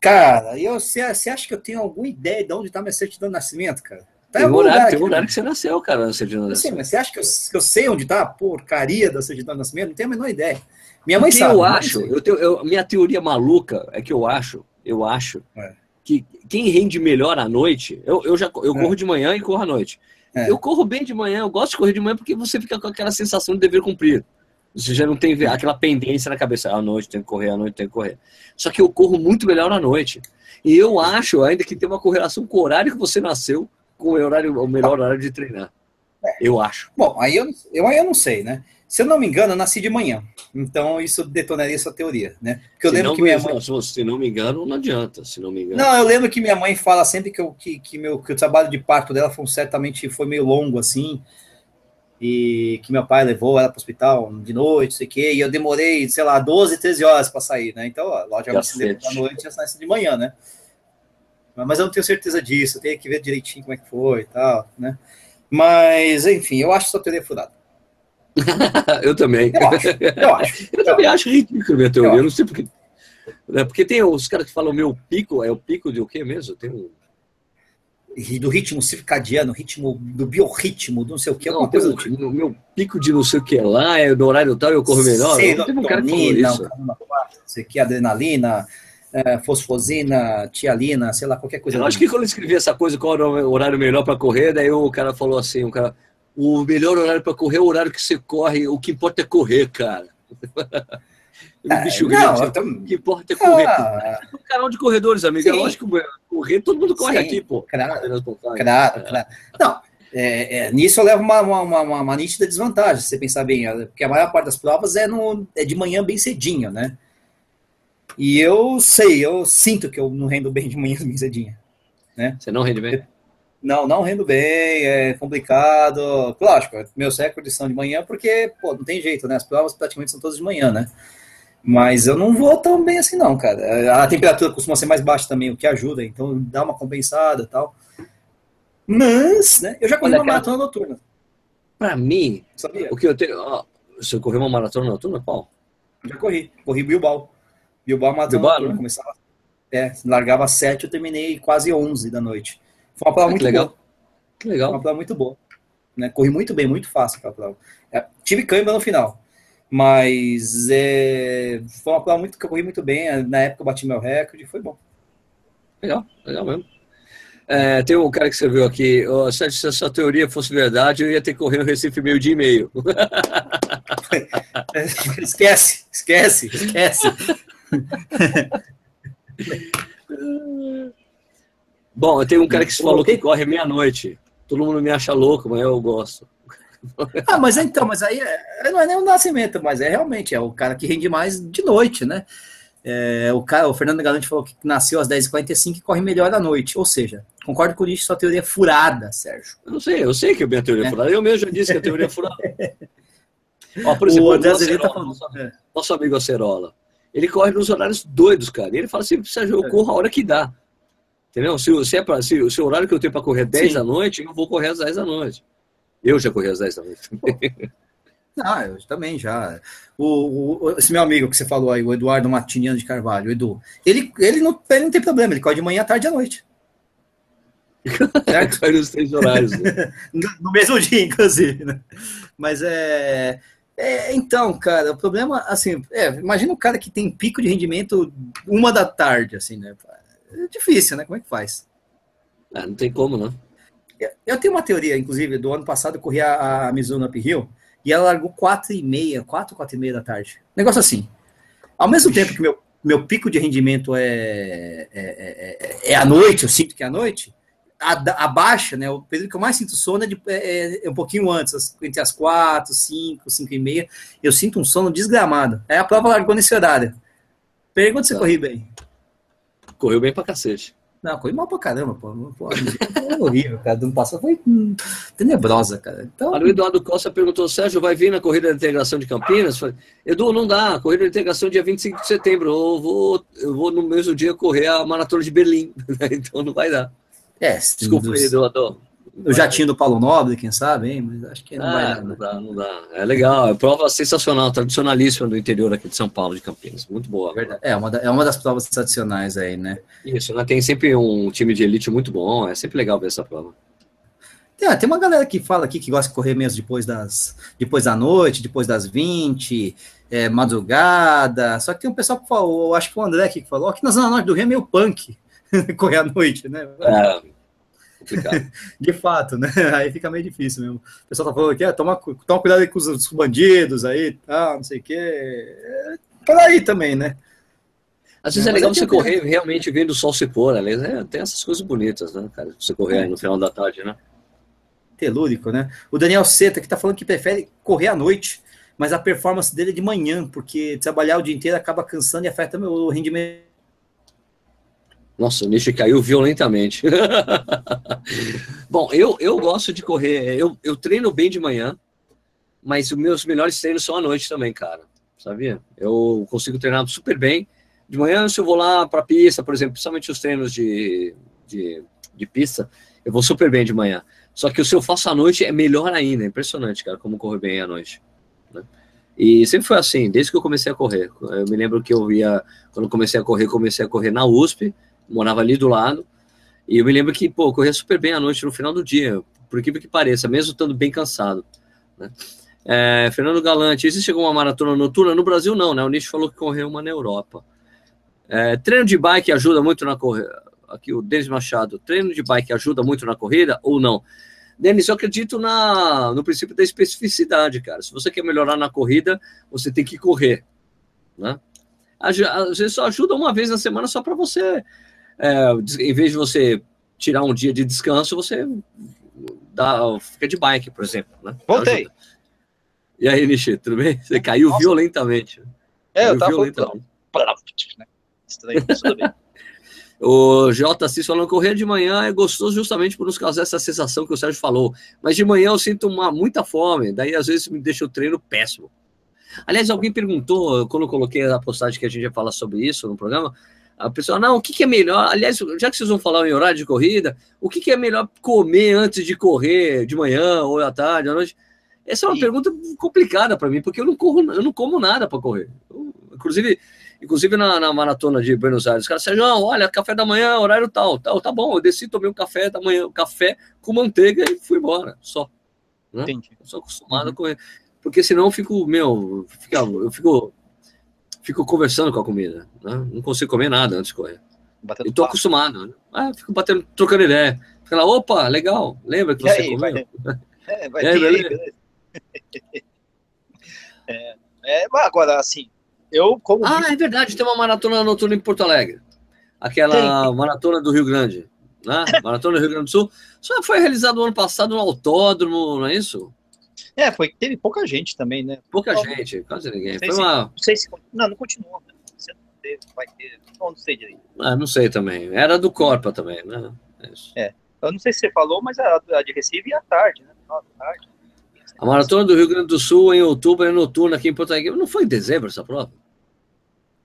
Cara, eu, você, acha que eu tenho alguma ideia de onde tá minha certidão de nascimento, cara? Tá tem um horário, tem um horário que você nasceu, cara, na certidão de nascimento. Sim, mas você acha que eu, que eu, sei onde tá a porcaria da certidão de nascimento? Não tenho a menor ideia. Minha mãe Porque sabe. Eu acho, eu tenho, eu, minha teoria maluca é que eu acho, eu acho, é. que quem rende melhor à noite, eu, eu já eu é. corro de manhã e corro à noite. É. Eu corro bem de manhã, eu gosto de correr de manhã porque você fica com aquela sensação de dever cumprir. Você já não tem aquela pendência na cabeça, à noite tem que correr, à noite tem que correr. Só que eu corro muito melhor à noite. E eu acho ainda que tem uma correlação com o horário que você nasceu com o, horário, o melhor horário de treinar. É. Eu acho. Bom, aí eu, eu, aí eu não sei, né? Se eu não me engano, eu nasci de manhã. Então isso detonaria essa teoria, né? Porque eu se lembro que minha mãe. Se não me engano, não adianta. Se não me engano. Não, eu lembro que minha mãe fala sempre que, eu, que, que, meu, que o trabalho de parto dela foi certamente foi meio longo assim. E que meu pai levou ela para o hospital de noite, sei que, e eu demorei, sei lá, 12, 13 horas para sair, né? Então, logicamente, se levou à noite e nasce de manhã, né? Mas eu não tenho certeza disso, eu tenho que ver direitinho como é que foi e tal, né? Mas, enfim, eu acho sua teoria furada. eu também. Eu acho. Eu, acho. eu também acho ridículo minha teoria. Eu, eu não sei porque. É porque tem os caras que falam meu pico, é o pico de o quê mesmo? Tem um do ritmo circadiano, ritmo do biorritmo, do não sei o que, alguma coisa do tipo. No meu pico de não sei o que lá, é do horário tal, eu corro melhor. Serotonina, um que não sei que, adrenalina, é, fosfosina, tialina, sei lá, qualquer coisa. Eu acho que quando eu escrevi essa coisa, qual era o horário melhor para correr, daí o cara falou assim, o cara, o melhor horário para correr é o horário que você corre, o que importa é correr, cara. É, bicho não, grande. Tô... O que importa é correr. Ah, é um canal de corredores, amigo. É lógico que correr, todo mundo corre sim, aqui, pô. Claro, claro, claro. Não, é, é, nisso eu levo uma, uma, uma, uma, nítida desvantagem, se você pensar bem, porque a maior parte das provas é, no, é de manhã bem cedinho, né? E eu sei, eu sinto que eu não rendo bem de manhã bem cedinho. Né? Você não rende bem? Não, não rendo bem, é complicado. Lógico, meus recordes são de manhã porque, pô, não tem jeito, né? As provas praticamente são todas de manhã, né? Mas eu não vou tão bem assim, não, cara. A temperatura costuma ser mais baixa também, o que ajuda, então dá uma compensada e tal. Mas, né, eu já corri Olha, uma maratona noturna. Pra mim, Sabia? o que eu tenho. Ó, você correu uma maratona noturna, qual? Já corri, corri Bilbao. Bilbao maratona Bilbao, noturna. Né? Começava, é, largava às 7, eu terminei quase 11 da noite. Foi uma prova ah, muito legal. boa. Que legal. Foi uma prova muito boa. Né? Corri muito bem, muito fácil aquela prova. É, tive câimbra no final. Mas é, foi uma prova muito, que eu corri muito bem. Na época eu bati meu recorde foi bom. Legal, legal mesmo. É, tem um cara que escreveu aqui, oh, se essa teoria fosse verdade, eu ia ter que correr no Recife meio dia e meio. esquece, esquece, esquece. Bom, tem um cara que falou que corre meia-noite. Todo mundo me acha louco, mas eu gosto. Ah, mas então, mas aí é, não é nem o nascimento, mas é realmente é o cara que rende mais de noite, né? É, o, cara, o Fernando Galante falou que nasceu às 10h45 e corre melhor à noite. Ou seja, concordo com isso, sua teoria é furada, Sérgio. Eu sei, eu sei que a minha teoria é, é furada. Eu mesmo já disse que a teoria é furada. Ó, por exemplo, o André tá falando. Nosso, é. nosso amigo Acerola, ele corre nos horários doidos, cara. E ele fala assim, Sérgio, eu corro a hora que dá. Entendeu? Se, se, é pra, se, se o horário que eu tenho para correr 10 Sim. da noite, eu vou correr às 10 da noite. Eu já corri às 10 da noite. Não, eu também já. O, o, esse meu amigo que você falou aí, o Eduardo Matiniano de Carvalho, Edu, ele, ele, não, ele não tem problema, ele corre de manhã, tarde e à noite. Certo? corre nos três horários. Né? no, no, mesmo dia, inclusive. Né? Mas é, é. Então, cara, o problema, assim, é, imagina um cara que tem pico de rendimento uma da tarde, assim, né? É difícil, né? Como é que faz? Ah, não tem como, né? Eu tenho uma teoria, inclusive, do ano passado eu corri a, a Mizuno Uphill e ela largou 4 e meia, 4, 4 e meia da tarde. Negócio assim. Ao mesmo tempo que meu, meu pico de rendimento é, é, é, é à noite, eu sinto que é à noite, a, a, baixa, né, o período que eu mais sinto sono é, de, é, é um pouquinho antes, entre as 4, 5, 5 e meia, eu sinto um sono desgramado. Aí a prova largou nesse horário. Pergunta se tá. corri bem. Correu bem pra cacete. Não, foi mal pra caramba, pô. pô foi horrível, cara. Ano passado foi hum, tenebrosa, cara. Então... O Eduardo Costa perguntou, Sérgio, vai vir na corrida de integração de Campinas? Falei, Edu, não dá. Corrida de integração dia 25 de setembro. Eu vou, eu vou no mesmo dia correr a maratona de Berlim. então não vai dar. É, Desculpa, dos... Eduardo o jatinho do Paulo Nobre, quem sabe, hein? Mas acho que não ah, vai dar. Não né? dá, não dá. É legal, é prova sensacional, tradicionalíssima do interior aqui de São Paulo, de Campinas. Muito boa. É, uma, da, é uma das provas tradicionais aí, né? Isso, né? tem sempre um time de elite muito bom, é sempre legal ver essa prova. Tem, tem uma galera que fala aqui que gosta de correr mesmo depois das depois da noite, depois das 20, é, madrugada. Só que tem um pessoal que falou, acho que o André aqui que falou, aqui na Zona Norte do Rio é meio punk correr à noite, né? É, complicado. de fato, né? Aí fica meio difícil mesmo. O pessoal tá falando aqui, ah, toma, toma cuidado aí com os, os bandidos aí, tá, não sei o quê. É, por aí também, né? Às vezes é, é legal você correr realmente vendo o sol se pôr, aliás, é, tem essas coisas bonitas, né, cara? Você correr no final da tarde, né? Telúrico, né? O Daniel Seta que tá falando que prefere correr à noite, mas a performance dele é de manhã, porque trabalhar o dia inteiro acaba cansando e afeta o rendimento nossa, o nicho caiu violentamente. Bom, eu, eu gosto de correr. Eu, eu treino bem de manhã, mas os meus melhores treinos são à noite também, cara. Sabia? Eu consigo treinar super bem. De manhã, se eu vou lá para pista, por exemplo, principalmente os treinos de, de, de pista, eu vou super bem de manhã. Só que o se eu faço à noite é melhor ainda. É impressionante, cara, como correr bem à noite. Né? E sempre foi assim, desde que eu comecei a correr. Eu me lembro que eu ia, quando comecei a correr, comecei a correr na USP, morava ali do lado, e eu me lembro que, pô, corria super bem à noite no final do dia, por que que pareça, mesmo estando bem cansado. Né? É, Fernando Galante, existe alguma maratona noturna? No Brasil, não, né? O Nietzsche falou que correu uma na Europa. É, treino de bike ajuda muito na corrida. Aqui o Denis Machado, treino de bike ajuda muito na corrida ou não? Denis, eu acredito na, no princípio da especificidade, cara. Se você quer melhorar na corrida, você tem que correr, né? Às vezes só ajuda uma vez na semana só para você, é, em vez de você tirar um dia de descanso, você dá, fica de bike, por exemplo, né? Voltei. E aí, Nishi, tudo bem? Você caiu Nossa. violentamente. É, caiu eu tava violentamente. Estranho, tudo bem. O J. Cis falando correr de manhã é gostoso justamente por nos causar essa sensação que o Sérgio falou. Mas de manhã eu sinto uma, muita fome, daí às vezes me deixa o treino péssimo. Aliás, alguém perguntou, quando eu coloquei a postagem que a gente ia falar sobre isso no programa, a pessoa, não, o que, que, é melhor? Aliás, já que vocês vão falar em horário de corrida, o que, que é melhor comer antes de correr, de manhã, ou à tarde, à noite? Essa é uma pergunta complicada para mim, porque eu não corro, eu não como nada para correr. Eu, inclusive, inclusive na, na, maratona de Buenos Aires, os caras Sérgio, olha, café da manhã, horário tal, tal, tá bom, eu desci, tomei um café da manhã, café com manteiga e fui embora, só. Né? Entendi. Eu sou acostumado uhum. a correr. Porque senão eu fico, meu, eu fico, fico conversando com a comida, né? Não consigo comer nada antes de correr. Batendo eu tô papo. acostumado, né? Ah, fico batendo, trocando ideia. Fica lá, opa, legal, lembra que e você aí, comeu? Vai, é, vai aí, beleza? é, é, agora, assim, eu como. Ah, é verdade, tem uma maratona noturna em Porto Alegre. Aquela tem. maratona do Rio Grande. Né? Maratona do Rio Grande do Sul. Só foi realizado no ano passado no autódromo, não é isso? É, foi, teve pouca gente também, né? Pouca então, gente, quase ninguém. Foi uma... Não sei se. Não, não continua. Né? Você não teve, vai ter. Não, não sei direito. Ah, não sei também. Era do Corpa também, né? É, é. Eu não sei se você falou, mas a, a de Recife ia tarde, né? Tarde. A Maratona do Rio Grande do Sul, em outubro, é noturna aqui em Porto Alegre. Não foi em dezembro essa prova?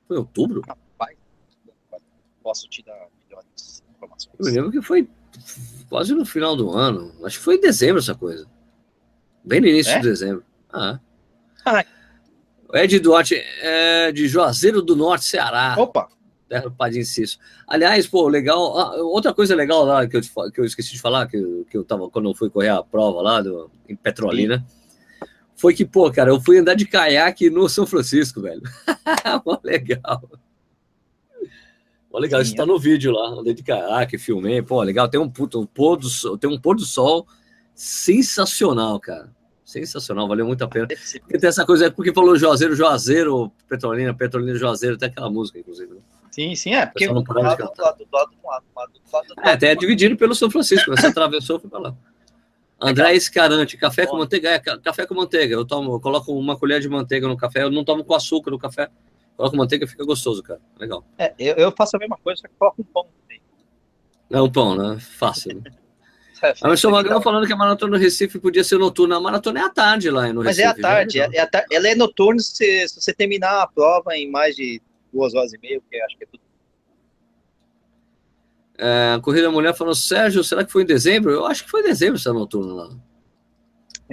Foi em outubro? Rapaz, posso te dar melhores informações. Eu me lembro que foi quase no final do ano. Acho que foi em dezembro essa coisa. Bem no início é? de dezembro. Ah. ah. Ed Duarte é de Juazeiro do Norte, Ceará. Opa! Terra do Padim Cisso. Aliás, pô, legal. Ah, outra coisa legal lá que eu, que eu esqueci de falar, que, eu, que eu tava quando eu fui correr a prova lá do, em Petrolina, Sim. foi que, pô, cara, eu fui andar de caiaque no São Francisco, velho. legal. Pô, legal, Sim, isso tá no vídeo lá, andei de caiaque, filmei, pô, legal, tem um, puto, um pôr do sol, tem um pôr do sol sensacional, cara. Sensacional, valeu muito a pena. Porque tem essa coisa, porque falou Juazeiro, Juazeiro, Petrolina, Petrolina, Juazeiro, tem aquela música, inclusive. Né? Sim, sim, é, porque não do lado, do lado, do lado, do lado, do lado, do lado, É, até é dividido pelo São Francisco, você atravessou, foi para lá. André Escarante, café com manteiga, é, café com manteiga, eu tomo, eu coloco uma colher de manteiga no café, eu não tomo com açúcar no café, coloco manteiga fica gostoso, cara, legal. É, eu, eu faço a mesma coisa, só que coloco um pão também. É um pão, né, fácil. Né? É, a Michel Magrão falando que a maratona do Recife podia ser noturna. A maratona é à tarde lá no Mas Recife. Mas é à tarde. É, é ela é noturna se, se, você terminar a prova em mais de duas horas e meia, porque acho que é tudo é, a Corrida da Mulher falou, Sérgio, será que foi em dezembro? Eu acho que foi em dezembro essa noturna lá.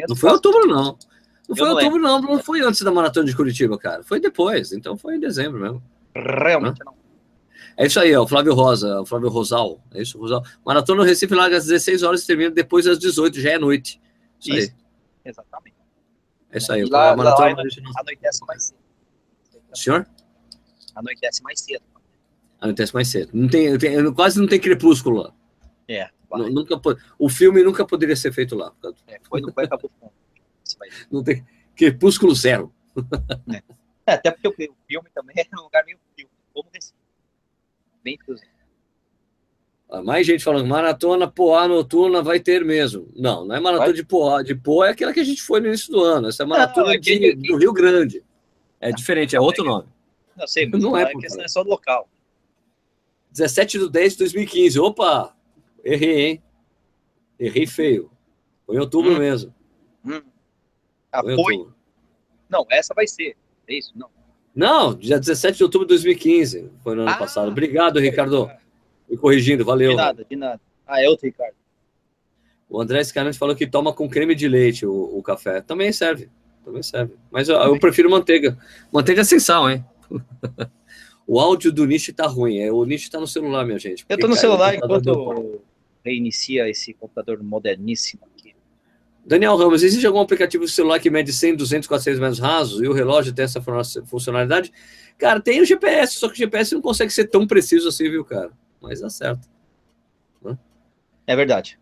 não foi em outubro, não. Não foi em outubro, não. Não foi antes da Maratona de Curitiba, cara. Foi depois. Então foi em dezembro mesmo. Realmente não. É isso aí, ó, o Flávio Rosa, o Flávio Rosal. É isso, Rosal. Maratona no Recife larga às 16 horas e termina depois às 18, já é noite. Isso, isso. aí. Exatamente. É isso aí. Lá, a maratona lá, anoitece mais cedo. Senhor? Anoitece mais cedo. Anoitece mais cedo. Não tem, tem, quase não tem crepúsculo lá. É. Nunca, o filme nunca poderia ser feito lá. É, foi no Cueca Não tem crepúsculo zero. É. é. até porque o filme também é um lugar meio frio. Como Recife. Bem. Ah, mais gente falando, maratona Poá noturna vai ter mesmo. Não, não é maratona vai? de Poá. De Poá é aquela que a gente foi no início do ano. Essa é maratona não, é de, do Rio Grande. É diferente, é outro nome. Não sei, mas não, é, é questão é só do local. 17 de 10 de 2015. Opa! Errei, hein? Errei feio. Foi em outubro hum. mesmo. Hum. Foi? foi? Não, essa vai ser. É isso? Não. Não, dia 17 de outubro de 2015. Foi no ano ah, passado. Obrigado, Ricardo. Me corrigindo, valeu. De nada, de nada. Ah, é outro Ricardo. O André Scarante falou que toma com creme de leite o, o café. Também serve. Também serve. Mas eu, eu prefiro manteiga. Manteiga sem sal, hein? o áudio do Nish tá ruim. É, o Nish tá no celular, minha gente. Eu tô no celular enquanto reinicia esse computador moderníssimo. Daniel Ramos, existe algum aplicativo de celular que mede 100, 200, 400 metros rasos e o relógio tem essa funcionalidade? Cara, tem o GPS, só que o GPS não consegue ser tão preciso assim, viu, cara? Mas dá certo. É verdade.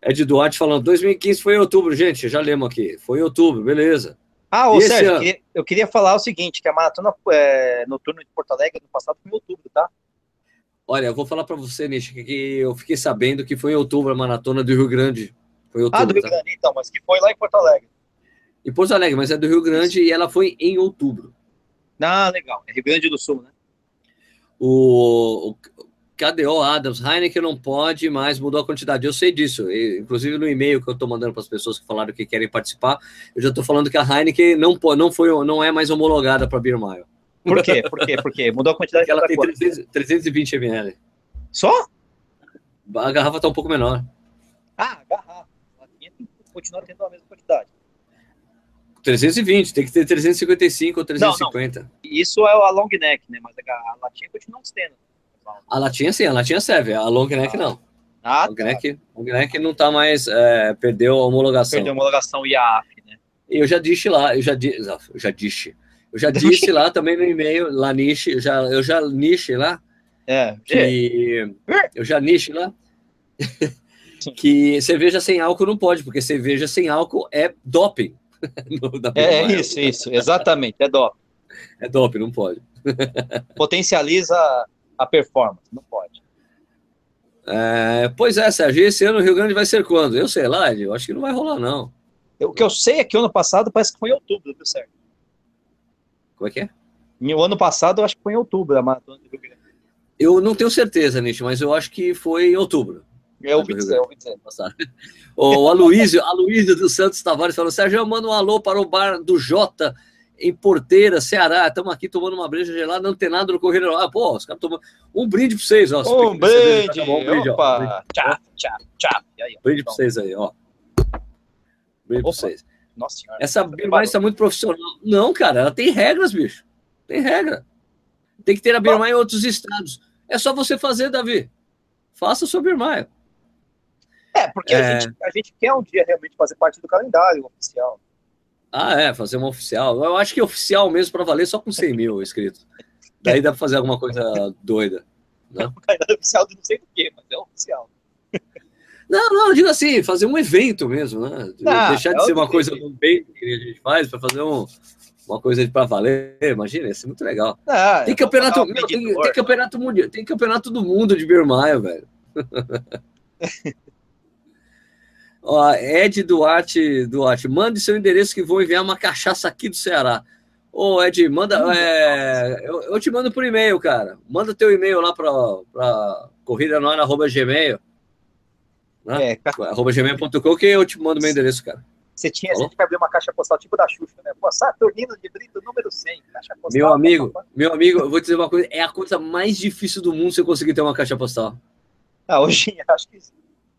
Ed Duarte falando, 2015 foi em outubro, gente, já lemos aqui. Foi em outubro, beleza. Ah, ô Sérgio, eu queria, eu queria, falar o seguinte, que a maratona é, noturna de Porto Alegre no passado foi em outubro, tá? Olha, eu vou falar para você, Nish, que eu fiquei sabendo que foi em outubro a maratona do Rio Grande. Ah, do Rio tá? Grande, então, mas que foi lá em Porto Alegre. Em Porto Alegre, mas é do Rio Grande e ela foi em outubro. Ah, legal. É Rio Grande do Sul, né? O, o KDO Adams, Heineken não pode mais, mudou a quantidade. Eu sei disso. inclusive no e-mail que eu estou mandando para as pessoas que falaram que querem participar, eu já estou falando que a Heineken não, não, foi, não é mais homologada para Beer Mile. Por quê? Por quê? Por quê? Mudou a quantidade? Ela tem 300, 320 ml. Só? A garrafa está um pouco menor. Ah, a garrafa. A minha continua tendo a mesma quantidade. 320, tem que ter 355 ou 350. Não, não. Isso é a long neck, né? Mas a latinha continua tendo. A latinha sim, a latinha serve, a long neck ah. não. Ah, a long, tá. neck, long neck não tá mais, é, perdeu a homologação. Perdeu a homologação IAF, né? E eu já disse lá, eu já disse, eu já disse, eu já disse lá também no e-mail, lá niche, eu já, eu já niche lá, é, que, eu já niche lá, que cerveja sem álcool não pode, porque cerveja sem álcool é doping. é, é isso, isso, exatamente, é doping. É doping, não pode. Potencializa a performance, não pode. É, pois é, Sérgio, esse ano o Rio Grande vai ser quando? Eu sei lá, eu acho que não vai rolar, não. O que eu sei é que ano passado parece que foi em outubro, viu, Sérgio? Como é que é? o ano passado eu acho que foi em outubro a maratona do Rio Grande. Eu não tenho certeza, Nish, mas eu acho que foi em outubro. Eu ouvi dizer, eu ouvi dizer. O Aloysio, Aloysio dos Santos Tavares falou: Sérgio, eu mando um alô para o bar do Jota em Porteira, Ceará. Estamos aqui tomando uma breja gelada, antenado no Correio. Ah, pô, os caras tomando. Um brinde para vocês, ó. Um brinde, tá bom, um brinde, Opa. ó. Tchau, tchau, tchau. Brinde para vocês aí, ó. Brinde para vocês. Nossa senhora. Essa Birmais está muito profissional. Não, cara, ela tem regras, bicho. Tem regra. Tem que ter a Birmais em outros estados. É só você fazer, Davi. Faça o seu Birmais. É, porque é... A, gente, a gente quer um dia realmente fazer parte do calendário oficial. Ah, é, fazer uma oficial. Eu acho que oficial mesmo para valer só com 100 mil inscritos. Daí dá para fazer alguma coisa doida. Né? É oficial de não sei do que, mas é oficial. Não, não, eu digo assim, fazer um evento mesmo, né? Ah, Deixar de é ser uma coisa do bem que a gente faz para fazer um, uma coisa para valer. Imagina, isso é muito legal. Ah, tem campeonato, meu, tem, tem, campeonato mundial, tem campeonato do mundo de Birmaia, velho. Ó, Ed Duarte, Duarte, mande seu endereço que vou enviar uma cachaça aqui do Ceará. Ô, Ed, manda. É, eu, eu, te mando por e-mail, cara. Manda teu e-mail lá para corrida no arroba gmail. Né? É, arroba gmail.com que eu te mando meu endereço, cara. Você tinha Falou? gente que abrir uma caixa postal tipo da Xuxa, né? Pô, Saturnino de Brito número 100, caixa postal. Meu amigo, meu amigo, eu vou te dizer uma coisa: é a coisa mais difícil do mundo você conseguir ter uma caixa postal. Ah, hoje acho que.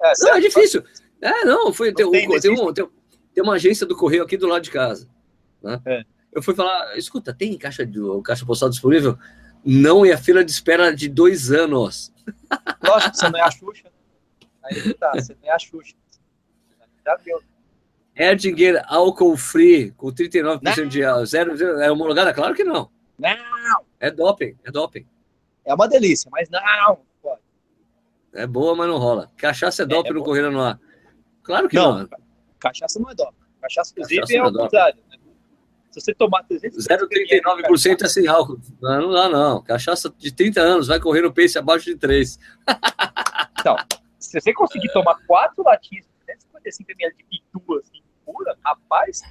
É, não, é difícil. É, não, foi. Não tem, tem, tem, um, tem, uma agência do correio aqui do lado de casa. Né? É. Eu fui falar, escuta, tem caixa, de, caixa postal disponível? Não, e a fila de espera de dois anos. Lógico, você não é a Xuxa. Aí tá, você não é a Xuxa. Já viu. Erdinger álcool free com 39% não. de zero, zero, é homologada? Claro que não. Não. É doping, é doping. É uma delícia, mas não. Pode. É boa, mas não rola. Cachaça é, é doping é no Correio no Ar. Claro que não. não. Cachaça não é doping. Cachaça, inclusive, Cachaça é, é o contrário. Né? Se você tomar 0,39% é sem álcool. Não, não dá, não. Cachaça de 30 anos vai correr no pace abaixo de 3. então, se você conseguir tomar 4 latinhas de 355 ml de pitu, assim, pura, rapaz.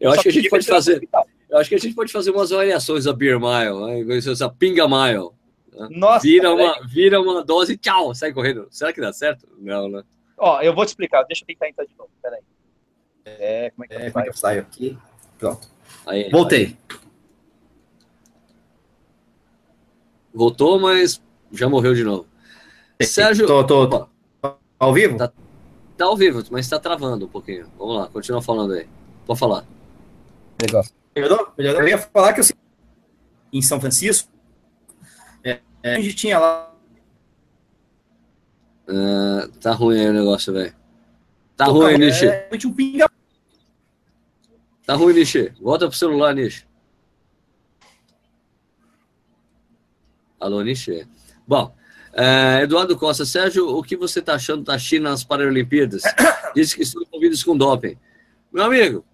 Eu acho que a gente pode fazer. Eu acho que a gente pode fazer umas variações da Beer Mile, né? essa Pinga Mile. Né? Nossa, vira uma, vira uma dose e tchau, sai correndo. Será que dá certo? Não, né? Ó, eu vou te explicar, deixa eu tentar entrar de novo, peraí. É, como é que, é, como é que eu saio aqui? Pronto. Aí, Voltei. Aí. Voltou, mas já morreu de novo. Sérgio. Tô, tô, tô. Ao vivo? Tá, tá ao vivo, mas tá travando um pouquinho. Vamos lá, continua falando aí. Pode falar. Legal. Melhorou? Melhorou. Eu ia falar que eu, em São Francisco, é, é, a gente tinha lá. Uh, tá ruim aí o negócio, velho. Tá ruim, Nishi. É, um pinga... Tá ruim, Nishi. Volta pro celular, Nishi. Alô, Nishi. Bom, é, Eduardo Costa, Sérgio, o que você está achando da China nas Paralimpíadas? Diz que estão envolvidos com doping. Meu amigo,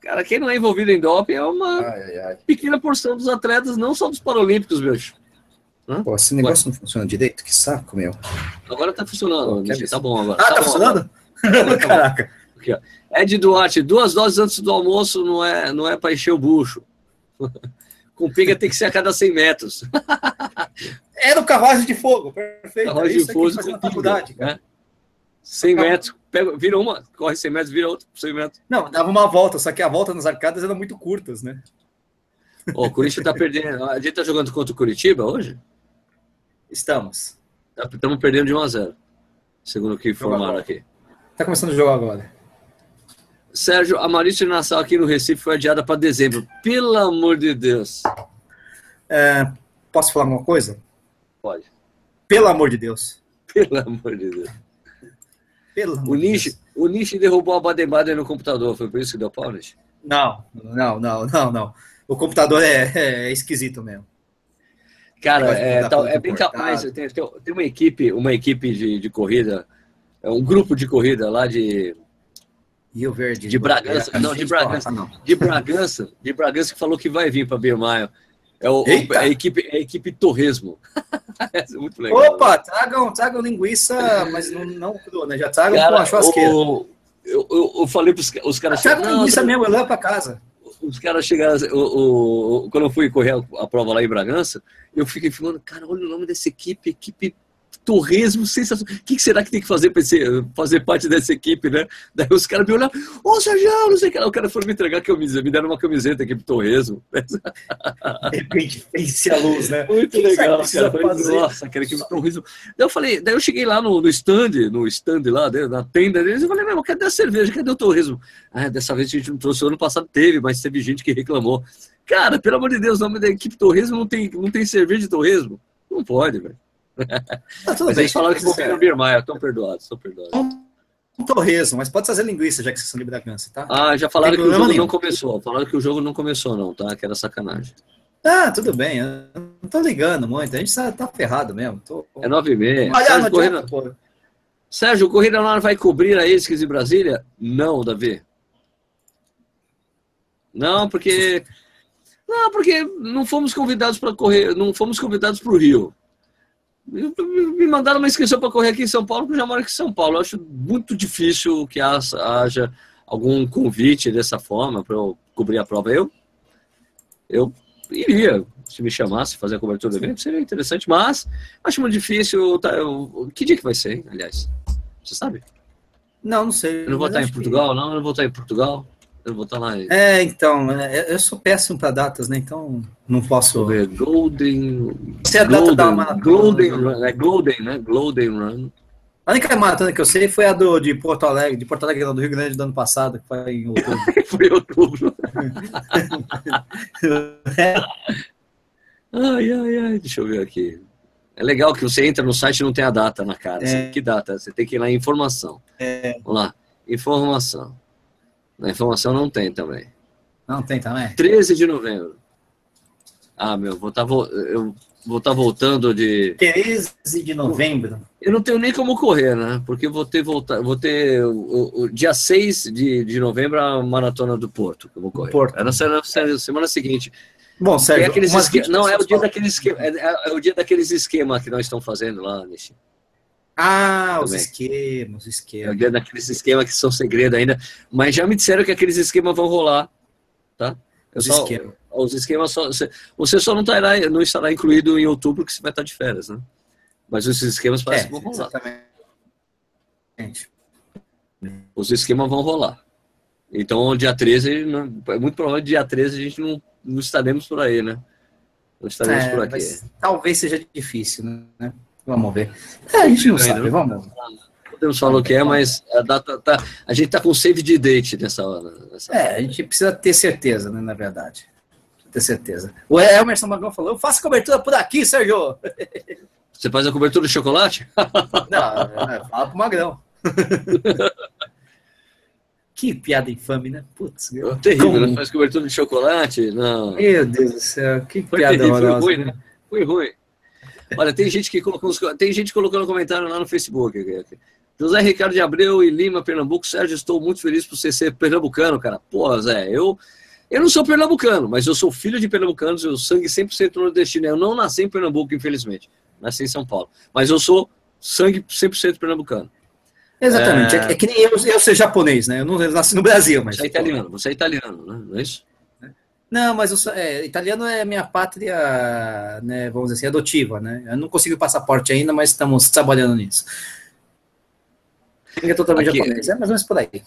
cara, quem não é envolvido em doping é uma ai, ai, ai. pequena porção dos atletas, não só dos Paralímpicos, bicho. Pô, esse negócio Ué. não funciona direito? Que saco, meu. Agora tá funcionando. Pô, tá bom agora. Ah, tá, tá funcionando? Caraca. Aqui, ó. Ed Duarte, duas doses antes do almoço não é, não é para encher o bucho. Com pinga tem que ser a cada 100 metros. Era o carruagem de fogo, perfeito. Carruagem de fogo com faculdade, né? 100 metros, pega, vira uma, corre 100 metros, vira outra, 100 metros. Não, dava uma volta, só que a volta nas arcadas eram muito curtas, né? Ó, o Curitiba tá perdendo. A gente tá jogando contra o Curitiba hoje? Estamos. Estamos tá, perdendo de 1 a 0 segundo o que informaram aqui. Tá começando o jogo agora. Sérgio, a Maurício Nassau aqui no Recife foi adiada para dezembro. Pelo amor de Deus. É, posso falar alguma coisa? Pode. Pelo amor de Deus. Pelo amor de Deus. Pelo amor o, Nishi, Deus. o Nishi derrubou a Baden-Baden no computador, foi por isso que deu pau, Nishi? Não, não, não, não, não. O computador é, é esquisito mesmo. Cara, é, é bem capaz. Tem, tem, uma equipe, uma equipe de, de corrida, é um grupo de corrida lá de. Rio Verde. De Bragança. Não, de Bragança. Não. De Bragança. De Bragança que falou que vai vir para Birmaio. É, o, é a equipe, é a equipe Torresmo. é muito legal. Opa, tragam, tragam linguiça, mas não, não crua, né? Já tragam Cara, com a churrasqueira. O, eu, eu, eu, falei para os caras. Traga linguiça mesmo, eu levo para casa os caras chegaram, o, o, quando eu fui correr a, prova lá em Bragança, eu fiquei falando, cara, olha o nome dessa equipe, equipe torresmo sensacional. O que será que tem que fazer para fazer parte dessa equipe, né? Daí os caras me olharam, ô oh, Sérgio, não sei o que lá. O cara foi me entregar camisa, me deram uma camiseta aqui pro torresmo. De repente, pense a luz, né? Muito que legal, que cara. Falei, Nossa, aquela equipe torresmo. Daí eu falei, daí eu cheguei lá no, no stand, no stand lá, né, na tenda deles, eu falei, meu, cadê a cerveja? Cadê o torresmo? Ah, dessa vez a gente não trouxe, o ano passado teve, mas teve gente que reclamou. Cara, pelo amor de Deus, o nome da equipe torresmo não tem, não tem cerveja de torresmo? Não pode, velho. Tudo mas bem. eles falaram que vir no Birmaia, estão perdoados, estão perdoados. Um torresmo, mas pode fazer linguiça, já que vocês são de Bragança, tá? Ah, já falaram que o jogo nenhum. não começou. Falaram que o jogo não começou, não, tá? Que era sacanagem. Ah, tudo bem. Eu não tô ligando muito. A gente tá, tá ferrado mesmo. Tô... É nove e meia. Sérgio, corrida... Sérgio, o Corrida Online vai cobrir a ESCS em Brasília? Não, Davi. Não, porque. Não, porque não fomos convidados para correr, não fomos convidados para o Rio. Me mandaram uma inscrição para correr aqui em São Paulo, porque eu já moro aqui em São Paulo. Eu acho muito difícil que haja algum convite dessa forma para eu cobrir a prova. Eu, eu iria, se me chamasse, fazer a cobertura do evento, seria interessante, mas acho muito difícil. Tá, eu, que dia que vai ser, hein, aliás? Você sabe? Não, não sei. Eu não vou estar em Portugal, que... não, eu não vou estar em Portugal. Vou estar lá. É, então, é, eu sou péssimo para datas, né? Então não posso. ver. Golden. Se é a data da maratona. Golden Run, é Golden, né? Golden Run. A única maratona que eu sei foi a do, de Porto Alegre, de Porto Alegre, do Rio Grande do ano passado, que foi em outubro. foi em outubro. Ai, ai, ai, deixa eu ver aqui. É legal que você entra no site e não tem a data na cara. É. Que data? Você tem que ir lá em informação. É. Vamos lá. Informação. Na informação não tem também. Não tem também? 13 de novembro. Ah, meu, vou estar tá, eu vou estar tá voltando de. 13 de novembro. Eu não tenho nem como correr, né? Porque vou ter voltar, vou ter o, o, dia 6 de, de novembro a maratona do Porto, eu vou correr. Porto. É na semana, semana seguinte. Bom, Sérgio, é esque... não é o dia daqueles esquema, é, é, o dia daqueles esquemas que nós estamos fazendo lá, Nishi. Ah, os esquemas, os esquemas. É o dia daqueles esquemas que são segredo ainda. Mas já me disseram que aqueles esquemas vão rolar. Tá? os só, esquemas. Os esquemas só. Você só não, estará, não estará incluído em outubro, que você vai estar de férias, né? Mas os esquemas parecem é, que vão rolar. Exatamente. Os esquemas vão rolar. Então, dia 13, é muito provável que dia 13 a gente não, não estaremos por aí, né? Não estaremos é, por aqui. Talvez seja difícil, né? Vamos ver. É, a gente não sabe, vamos. podemos falar o que é, mas a, data, tá, a gente está com save de date nessa hora. Nessa é, a gente precisa ter certeza, né, na verdade. Ter certeza. O Emerson Magrão falou: eu faço cobertura por aqui, Sérgio. Você faz a cobertura de chocolate? Não, fala pro Magrão. que piada infame, né? Putz, é terrível, como... não faz cobertura de chocolate? Não. Meu Deus do céu, que foi piada terrível, Foi ruim, né? Foi ruim. Olha, tem gente que colocou, tem gente colocando comentário lá no Facebook. José Ricardo de Abreu e Lima, Pernambuco. Sérgio, estou muito feliz por você ser pernambucano, cara. Pô, Zé, eu, eu não sou pernambucano, mas eu sou filho de pernambucanos, eu sangue 100% nordestino. Eu não nasci em Pernambuco, infelizmente. Nasci em São Paulo. Mas eu sou sangue 100% pernambucano. Exatamente. É... é, que nem eu, eu ser japonês, né? Eu não nasci no Brasil, mas. Você é italiano, você é italiano, né? Não é isso? Não, mas é, italiano é minha pátria, né, vamos dizer assim, adotiva, né? Eu não consegui passaporte ainda, mas estamos trabalhando nisso. É totalmente Aqui, japonês, é mais ou menos por aí.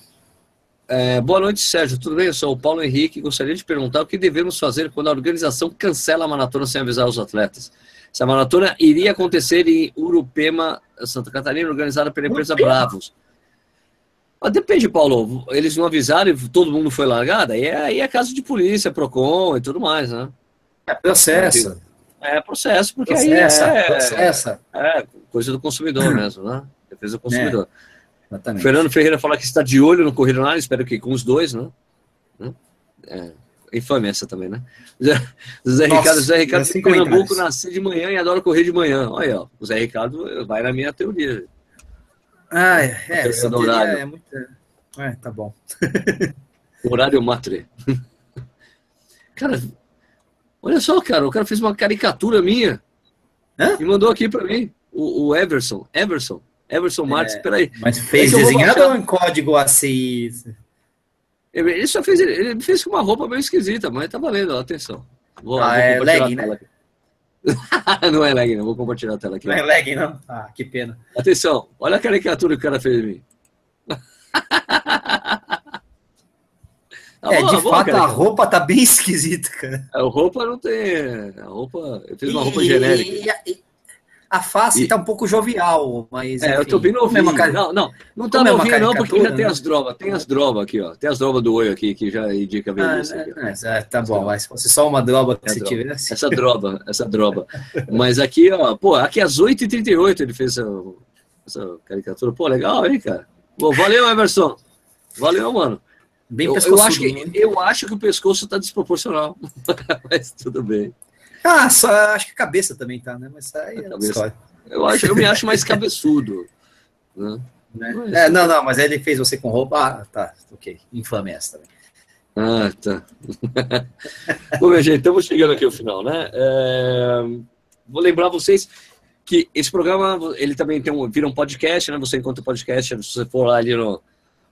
É, boa noite, Sérgio. Tudo bem? Eu sou o Paulo Henrique. Gostaria de perguntar o que devemos fazer quando a organização cancela a maratona sem avisar os atletas. Essa maratona iria acontecer em Urupema, Santa Catarina, organizada pela empresa Urupema. Bravos. Mas depende, Paulo. Eles não avisaram e todo mundo foi largado? Aí é, aí é caso de polícia, PROCON e tudo mais, né? É processo. É processo, porque processa, aí é, processa. é coisa do consumidor mesmo, né? Defesa do consumidor. É, exatamente. Fernando Ferreira fala que está de olho no Corrida Online, espero que com os dois, né? É, infame essa também, né? Zé Nossa, Ricardo, Zé Ricardo de Pernambuco, nasci de manhã e adoro correr de manhã. Olha, ó, o Zé Ricardo vai na minha teoria. Ah, é, é, horário. é muito. É, tá bom. horário matre. Cara, olha só, cara, o cara fez uma caricatura minha Hã? e mandou aqui para mim. O, o, Everson, Everson, Everson Martins, é, peraí. Mas fez desenhado ou em código assim? Ele só fez, ele fez com uma roupa meio esquisita, mas tá valendo, atenção. Vou, ah, vou é leg, né? não é lag, não. Vou compartilhar a tela aqui. Não é lag, não? Ah, que pena. Atenção, olha a caricatura que o cara fez de mim. Tá é, de fato, a roupa tá bem esquisita, cara. A roupa não tem. A roupa. Eu fiz uma roupa e, genérica. E, a face e... tá um pouco jovial, mas. É, eu tô bem novinho. Car... Não, não, não tá novinho, não, porque já tem as drogas. Tem as drogas aqui, ó. Tem as drogas do olho aqui, que já indica a velhice. Ah, é, é, tá bom, mas se fosse só uma droga que é você droga. tivesse. Essa droga, essa droga. mas aqui, ó, pô, aqui às 8h38 ele fez essa, essa caricatura. Pô, legal, hein, cara? Pô, valeu, Emerson. Valeu, mano. Bem eu, eu, acho que, né? eu acho que o pescoço tá desproporcional. mas tudo bem. Ah, só, acho que a cabeça também tá, né? Mas aí é história. Eu, acho, eu me acho mais cabeçudo. Né? né? É, não, não, mas ele fez você com roupa. Ah, tá, ok. Infame essa também. Ah, tá. Bom, minha gente, estamos chegando aqui ao final, né? É... Vou lembrar vocês que esse programa, ele também tem um, vira um podcast, né? Você encontra o podcast, se você for lá ali no,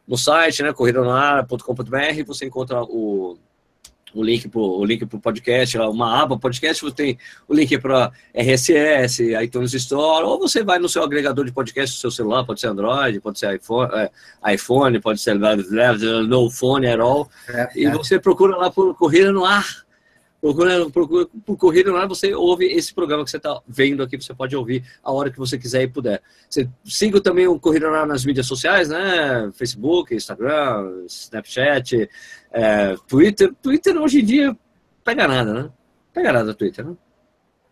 no site, né? corridonar.com.br, você encontra o o link para o link pro podcast, uma aba podcast, você tem o link para RSS, iTunes Store, ou você vai no seu agregador de podcast do seu celular, pode ser Android, pode ser iPhone, é, iPhone pode ser no phone at all, é, e é. você procura lá por Corrida no Ar, procura, procura por Corrida no Ar, você ouve esse programa que você está vendo aqui, você pode ouvir a hora que você quiser e puder. Você siga também o Corrida no Ar nas mídias sociais, né, Facebook, Instagram, Snapchat, é, Twitter, Twitter hoje em dia pega nada, né? Pega nada Twitter, né?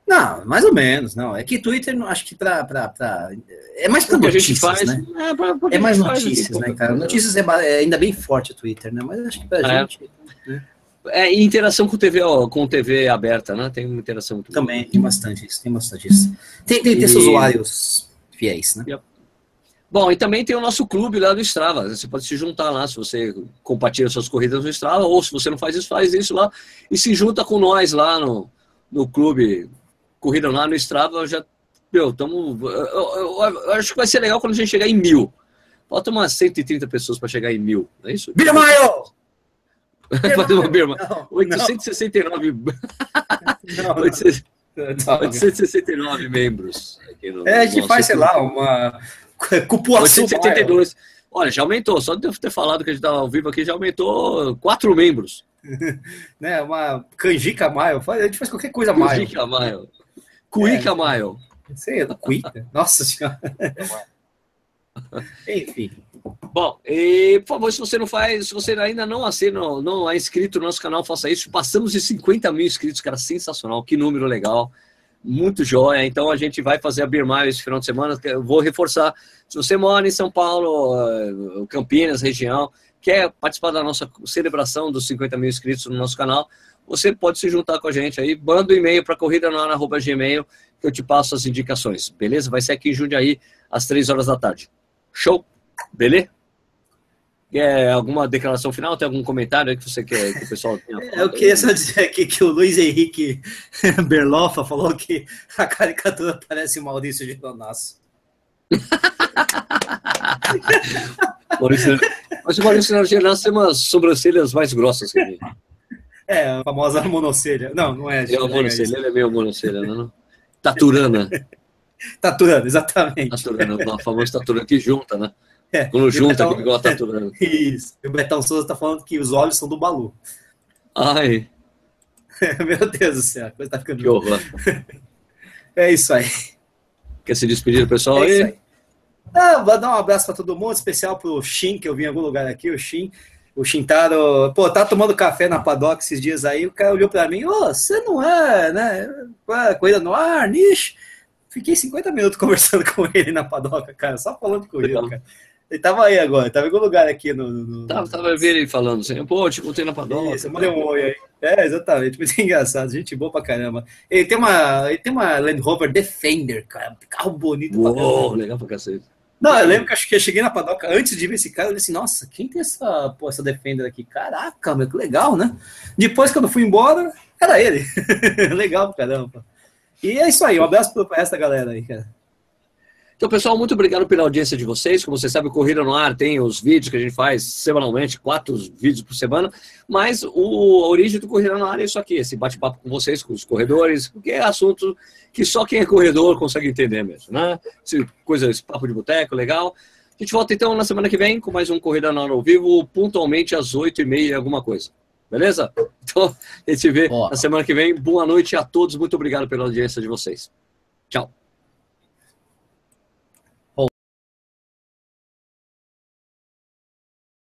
Não, mais ou menos, não. É que Twitter, acho que pra. pra, pra é mais para notícias, faz, né? É, pra, pra é mais notícias, né, cara? Notícias é, é, ainda bem forte o Twitter, né? Mas acho que pra é. gente. Né? É, interação com TV, ó, com TV aberta, né? Tem uma interação muito Também, boa. tem bastante isso, tem bastante isso. Tem, tem, tem e... seus usuários fiéis, né? Yep. Bom, e também tem o nosso clube lá do Strava. Você pode se juntar lá se você compartilha suas corridas no Strava, ou se você não faz isso, faz isso lá e se junta com nós lá no, no clube Corrida lá no Strava. Já, meu, tamo, eu, eu, eu, acho que vai ser legal quando a gente chegar em mil. Falta umas 130 pessoas para chegar em mil, não é isso? Birmaio! Fazer uma Birma. 869. Não. 869 membros. No, é, a gente faz, sei lá, uma Cupuaçu 872. Olha, já aumentou. Só de eu ter falado que a gente estava ao vivo aqui, já aumentou quatro membros. né, uma canjica maio. A gente faz qualquer coisa maio. Canjica maio. Cuica é, maio. Sei, cuica. Nossa senhora. Enfim. Bom, e, por favor, se você não faz, se você ainda não assina, não é inscrito no nosso canal, faça isso. Passamos de 50 mil inscritos, cara, sensacional, que número legal, muito jóia. Então a gente vai fazer a Birmaio esse final de semana. Eu vou reforçar. Se você mora em São Paulo, eh, Campinas, região, quer participar da nossa celebração dos 50 mil inscritos no nosso canal, você pode se juntar com a gente aí. Manda um e-mail para corrida gmail que eu te passo as indicações, beleza? Vai ser aqui em Jundiaí, às 3 horas da tarde. Show? Beleza? É, alguma declaração final? Tem algum comentário aí que você quer que o pessoal tenha? Eu queria só dizer aqui que o Luiz Henrique Berlofa falou que a caricatura parece o Maurício de Donasso. Maurício, mas o Maurício Genasso tem umas sobrancelhas mais grossas que ele. É, a famosa monocelha. Não, não é. É uma monocelha, ele é meio monocelha, não? É Taturana. Taturana, exatamente. A famosa taturana que junta, né? É, Quando junta, Betão, que igual a taturana. Isso. E o Betão Souza está falando que os olhos são do Balu. Ai. Meu Deus do céu, a coisa tá ficando. Que horror. É isso aí. Quer se despedir do pessoal é aí? aí? Ah, vou dar um abraço para todo mundo, especial pro Shin, que eu vi em algum lugar aqui, o Shin. O Shintaro, pô, tá tomando café na paddock esses dias aí, o cara olhou para mim, ô, oh, você não é, né, corrida no ar, niche? Fiquei 50 minutos conversando com ele na padoca, cara, só falando com ele, cara. Ele tava aí agora, tava em algum lugar aqui no. no tava, tava vendo ele falando assim, pô, te contei na padoca. Isso, mandei um oi aí. É, exatamente, muito engraçado, gente boa pra caramba. Ele tem uma, ele tem uma Land Rover Defender, cara, carro bonito Uou, pra caramba. legal pra cacete. Não, eu lembro que acho que eu cheguei na padoca antes de ver esse cara, eu disse, nossa, quem tem essa, pô, essa Defender aqui? Caraca, meu, que legal, né? Depois, quando eu fui embora, era ele. legal pra caramba. E é isso aí, um abraço para essa galera aí, cara. Então, pessoal, muito obrigado pela audiência de vocês. Como você sabe, o Corrida no Ar tem os vídeos que a gente faz semanalmente, quatro vídeos por semana. Mas o, a origem do Corrida no Ar é isso aqui, esse bate-papo com vocês, com os corredores, porque é assunto que só quem é corredor consegue entender mesmo, né? Esse, coisa, esse papo de boteco, legal. A gente volta então na semana que vem com mais um Corrida no Ar ao vivo, pontualmente às oito e meia, alguma coisa. Beleza? Então, a gente se vê na semana que vem. Boa noite a todos. Muito obrigado pela audiência de vocês. Tchau.